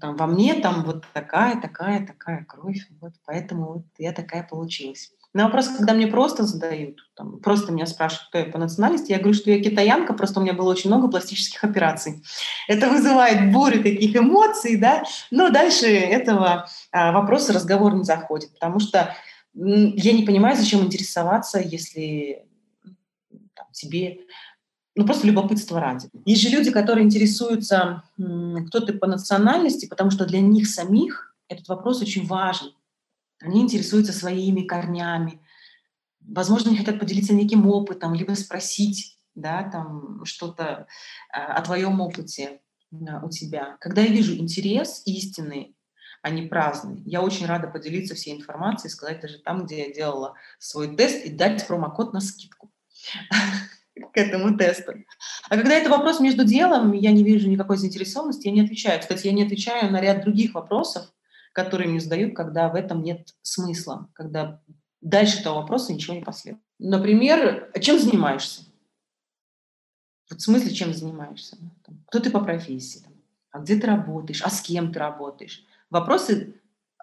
там, во мне там вот такая, такая, такая кровь, вот поэтому вот я такая получилась. На вопрос, когда мне просто задают, там, просто меня спрашивают, кто я по национальности, я говорю, что я китаянка, просто у меня было очень много пластических операций. Это вызывает бурю таких эмоций, да, но дальше этого а, вопроса разговор не заходит, потому что я не понимаю, зачем интересоваться, если там, тебе ну, просто любопытство ради. Есть же люди, которые интересуются, кто ты по национальности, потому что для них самих этот вопрос очень важен. Они интересуются своими корнями. Возможно, они хотят поделиться неким опытом, либо спросить да, там что-то а, о твоем опыте у тебя. Когда я вижу интерес истинный, а не я очень рада поделиться всей информацией, сказать даже там, где я делала свой тест, и дать промокод на скидку к этому тесту. А когда это вопрос между делом, я не вижу никакой заинтересованности, я не отвечаю. Кстати, я не отвечаю на ряд других вопросов, которые мне задают, когда в этом нет смысла, когда дальше этого вопроса ничего не последует. Например, чем занимаешься? Вот в смысле, чем занимаешься? Кто ты по профессии? А где ты работаешь? А с кем ты работаешь? Вопросы,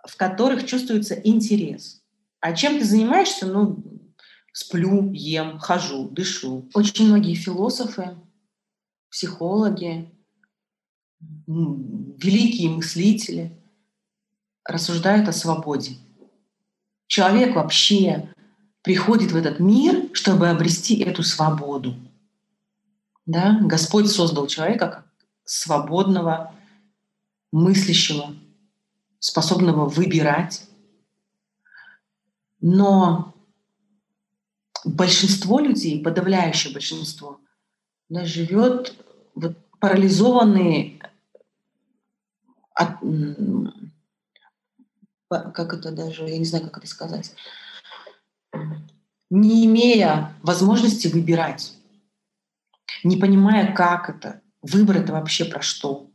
в которых чувствуется интерес. А чем ты занимаешься? Ну, сплю, ем, хожу, дышу. Очень многие философы, психологи, великие мыслители рассуждают о свободе. Человек вообще приходит в этот мир, чтобы обрести эту свободу. Да? Господь создал человека как свободного, мыслящего, способного выбирать. Но большинство людей, подавляющее большинство, да, живет вот, парализованные от, как это даже, я не знаю, как это сказать, не имея возможности выбирать не понимая, как это. Выбор это вообще про что.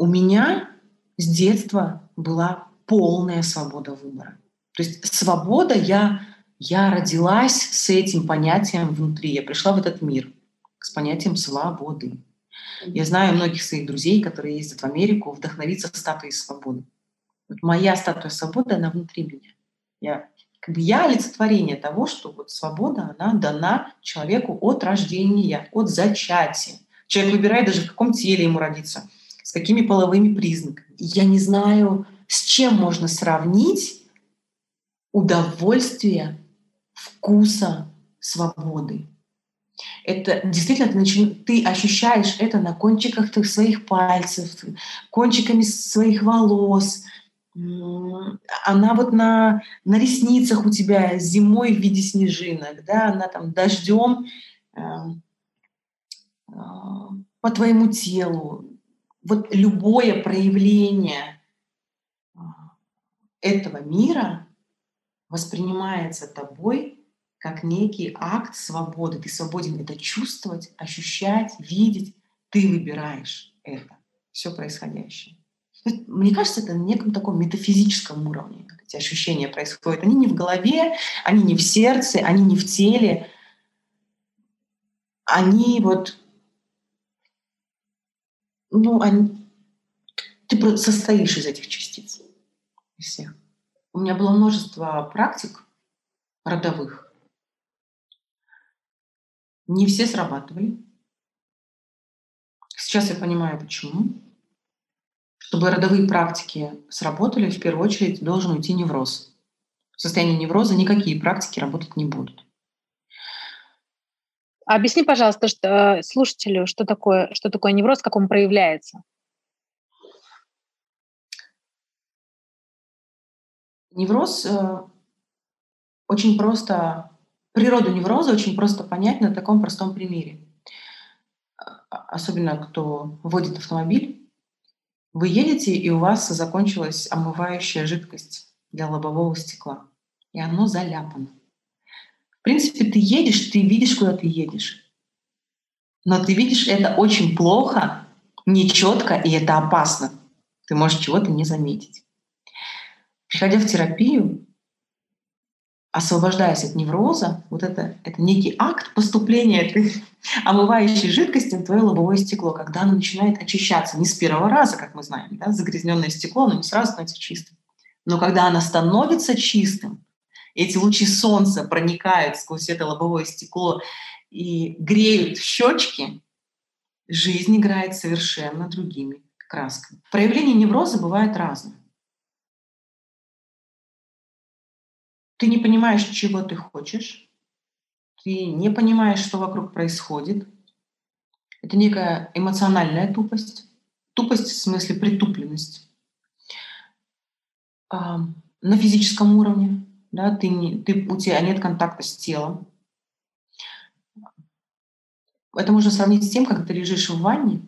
У меня с детства была полная свобода выбора. То есть свобода, я, я родилась с этим понятием внутри. Я пришла в этот мир с понятием свободы. Я знаю многих своих друзей, которые ездят в Америку, вдохновиться статуей свободы. Вот моя статуя свободы, она внутри меня. Я как бы я олицетворение того, что вот свобода, она дана человеку от рождения, от зачатия. Человек выбирает даже в каком теле ему родиться, с какими половыми признаками. Я не знаю, с чем можно сравнить удовольствие вкуса свободы. Это действительно ты, начи... ты ощущаешь это на кончиках своих пальцев, кончиками своих волос, она вот на, на ресницах у тебя зимой в виде снежинок, да, она там дождем э, э, по твоему телу. Вот любое проявление а, этого мира воспринимается тобой как некий акт свободы. Ты свободен это чувствовать, ощущать, видеть. Ты выбираешь это, все происходящее. Мне кажется, это на неком таком метафизическом уровне. Эти ощущения происходят. Они не в голове, они не в сердце, они не в теле. Они вот... Ну, они, ты просто состоишь из этих частиц. Из всех. У меня было множество практик родовых. Не все срабатывали. Сейчас я понимаю, почему. Чтобы родовые практики сработали, в первую очередь должен уйти невроз. В состоянии невроза никакие практики работать не будут. Объясни, пожалуйста, что, э, слушателю, что такое, что такое невроз, как он проявляется. Невроз э, очень просто, природу невроза очень просто понять на таком простом примере. А, особенно кто водит автомобиль, вы едете, и у вас закончилась омывающая жидкость для лобового стекла, и оно заляпано. В принципе, ты едешь, ты видишь, куда ты едешь. Но ты видишь это очень плохо, нечетко, и это опасно. Ты можешь чего-то не заметить. Приходя в терапию, освобождаясь от невроза, вот это, это некий акт поступления этой омывающей жидкости в твое лобовое стекло, когда оно начинает очищаться. Не с первого раза, как мы знаем, да, загрязненное стекло, оно не сразу становится чистым. Но когда оно становится чистым, эти лучи солнца проникают сквозь это лобовое стекло и греют щечки, жизнь играет совершенно другими красками. Проявление невроза бывает разное. Ты не понимаешь, чего ты хочешь, ты не понимаешь, что вокруг происходит. Это некая эмоциональная тупость. Тупость в смысле притупленность. на физическом уровне, да, ты не, ты, у тебя нет контакта с телом. Это можно сравнить с тем, как ты лежишь в ванне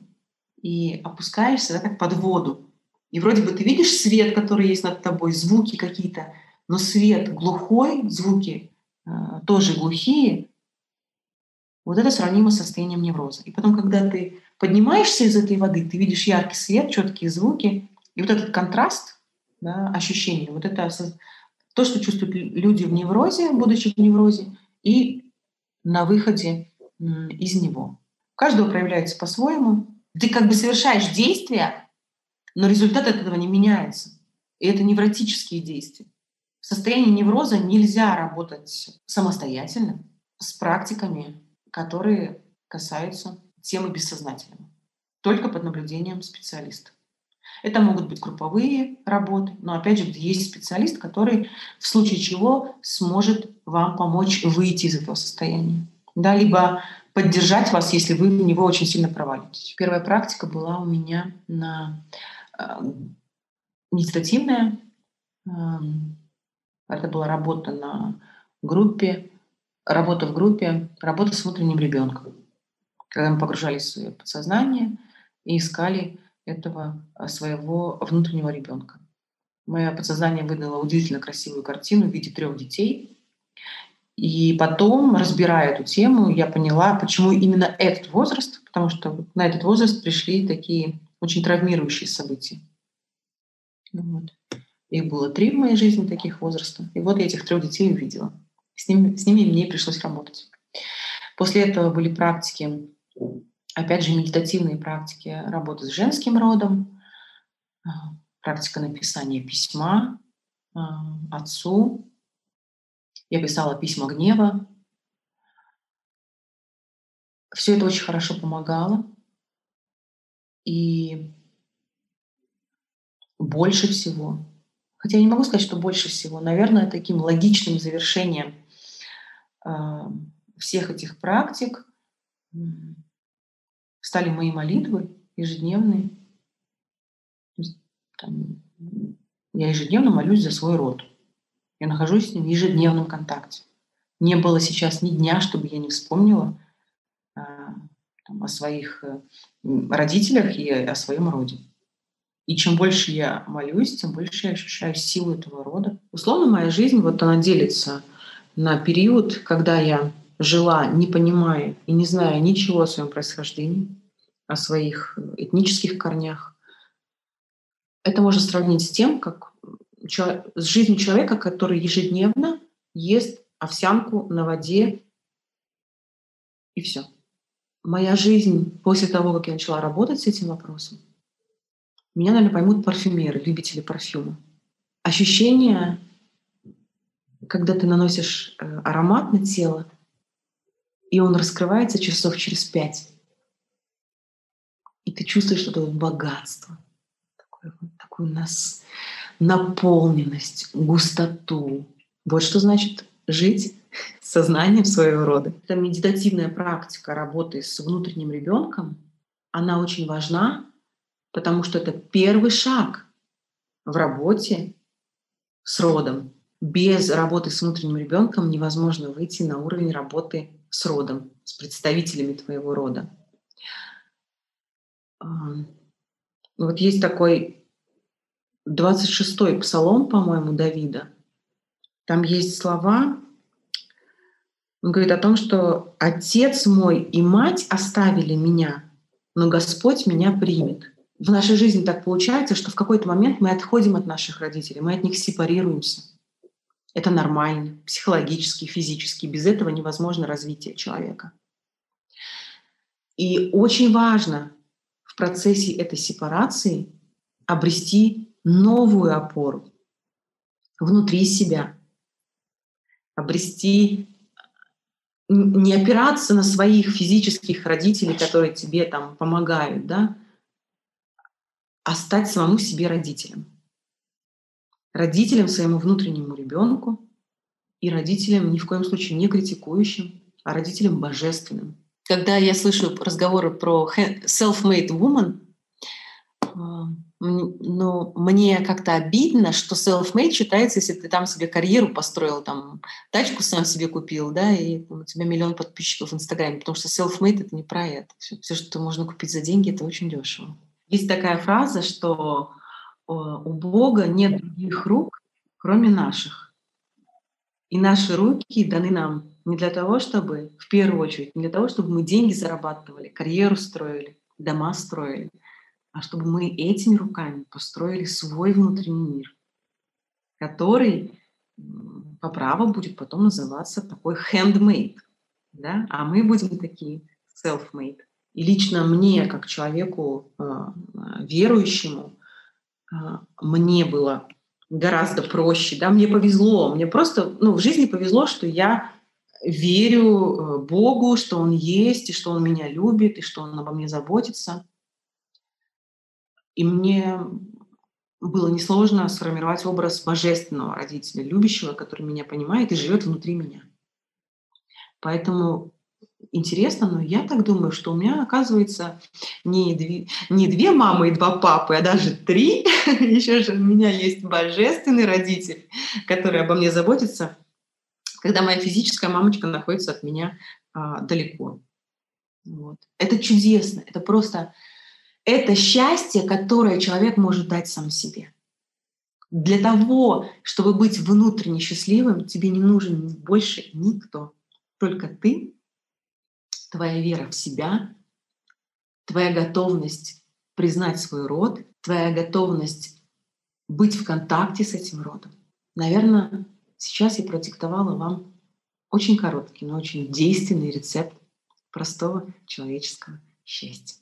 и опускаешься да, как под воду. И вроде бы ты видишь свет, который есть над тобой, звуки какие-то, но свет глухой, звуки э, тоже глухие. Вот это сравнимо с состоянием невроза. И потом, когда ты поднимаешься из этой воды, ты видишь яркий свет, четкие звуки, и вот этот контраст, да, ощущение, вот это то, что чувствуют люди в неврозе, будучи в неврозе, и на выходе из него. Каждого проявляется по-своему. Ты как бы совершаешь действия, но результат от этого не меняется. И это невротические действия. В состоянии невроза нельзя работать самостоятельно с практиками, которые касаются темы бессознательного. Только под наблюдением специалиста. Это могут быть групповые работы, но опять же, есть специалист, который в случае чего сможет вам помочь выйти из этого состояния. Да, либо поддержать вас, если вы в него очень сильно провалитесь. Первая практика была у меня на э, медитативная. Э, это была работа на группе, работа в группе, работа с внутренним ребенком. Когда мы погружались в свое подсознание и искали этого а, своего внутреннего ребенка. Мое подсознание выдало удивительно красивую картину в виде трех детей. И потом, разбирая эту тему, я поняла, почему именно этот возраст, потому что на этот возраст пришли такие очень травмирующие события. Вот. Их было три в моей жизни таких возраста. И вот я этих трех детей увидела. С ними, с ними мне пришлось работать. После этого были практики Опять же, медитативные практики работы с женским родом, а, практика написания письма а, отцу. Я писала письма гнева. Все это очень хорошо помогало. И больше всего, хотя я не могу сказать, что больше всего, наверное, таким логичным завершением э, всех этих практик стали мои молитвы ежедневные. там, я ежедневно молюсь за свой род. Я нахожусь с ним в ежедневном контакте. Не было сейчас ни дня, чтобы я не вспомнила а, там, о своих э, родителях и о своем роде. И чем больше я молюсь, тем больше я ощущаю силу этого рода. Условно, моя жизнь, вот она делится на период, когда я жила, не понимая и не зная ничего о своем происхождении, о своих этнических корнях. Это можно сравнить с тем, как с жизнью человека, который ежедневно ест овсянку на воде и все. Моя жизнь после того, как я начала работать с этим вопросом, меня, наверное, поймут парфюмеры, любители парфюма. Ощущение, когда ты наносишь э, аромат на тело, и он раскрывается часов через пять. И ты чувствуешь что-то вот богатство, такое, вот, такую нас, наполненность, густоту. Вот что значит жить сознанием своего рода. Это медитативная практика работы с внутренним ребенком. Она очень важна, потому что это первый шаг в работе с родом. Без работы с внутренним ребенком невозможно выйти на уровень работы с родом, с представителями твоего рода. Вот есть такой 26-й псалом, по-моему, Давида. Там есть слова, он говорит о том, что «Отец мой и мать оставили меня, но Господь меня примет». В нашей жизни так получается, что в какой-то момент мы отходим от наших родителей, мы от них сепарируемся. Это нормально, психологически, физически. Без этого невозможно развитие человека. И очень важно в процессе этой сепарации обрести новую опору внутри себя, обрести, не опираться на своих физических родителей, которые тебе там помогают, да, а стать самому себе родителем. Родителем своему внутреннему ребенку и родителем ни в коем случае не критикующим, а родителем божественным, когда я слышу разговоры про self-made woman, ну, мне как-то обидно, что self-made считается, если ты там себе карьеру построил, там, тачку сам себе купил, да, и у тебя миллион подписчиков в Инстаграме, потому что self-made — это не про это. Все, все, что можно купить за деньги, это очень дешево. Есть такая фраза, что у Бога нет других рук, кроме наших. И наши руки даны нам не для того, чтобы, в первую очередь, не для того, чтобы мы деньги зарабатывали, карьеру строили, дома строили, а чтобы мы этими руками построили свой внутренний мир, который по праву будет потом называться такой handmade, да? а мы будем такие self-made. И лично мне, как человеку э, верующему, э, мне было гораздо проще, да, мне повезло, мне просто, ну, в жизни повезло, что я верю э, Богу, что Он есть, и что Он меня любит, и что Он обо мне заботится. И мне было несложно сформировать образ божественного родителя, любящего, который меня понимает и живет внутри меня. Поэтому интересно, но я так думаю, что у меня, оказывается, не две, не две мамы и два папы, а даже три. Еще же у меня есть божественный родитель, который обо мне заботится, когда моя физическая мамочка находится от меня а, далеко. Вот. Это чудесно, это просто это счастье, которое человек может дать сам себе. Для того, чтобы быть внутренне счастливым, тебе не нужен больше никто. Только ты, твоя вера в себя, твоя готовность признать свой род, твоя готовность быть в контакте с этим родом. Наверное, сейчас я продиктовала вам очень короткий, но очень действенный рецепт простого человеческого счастья.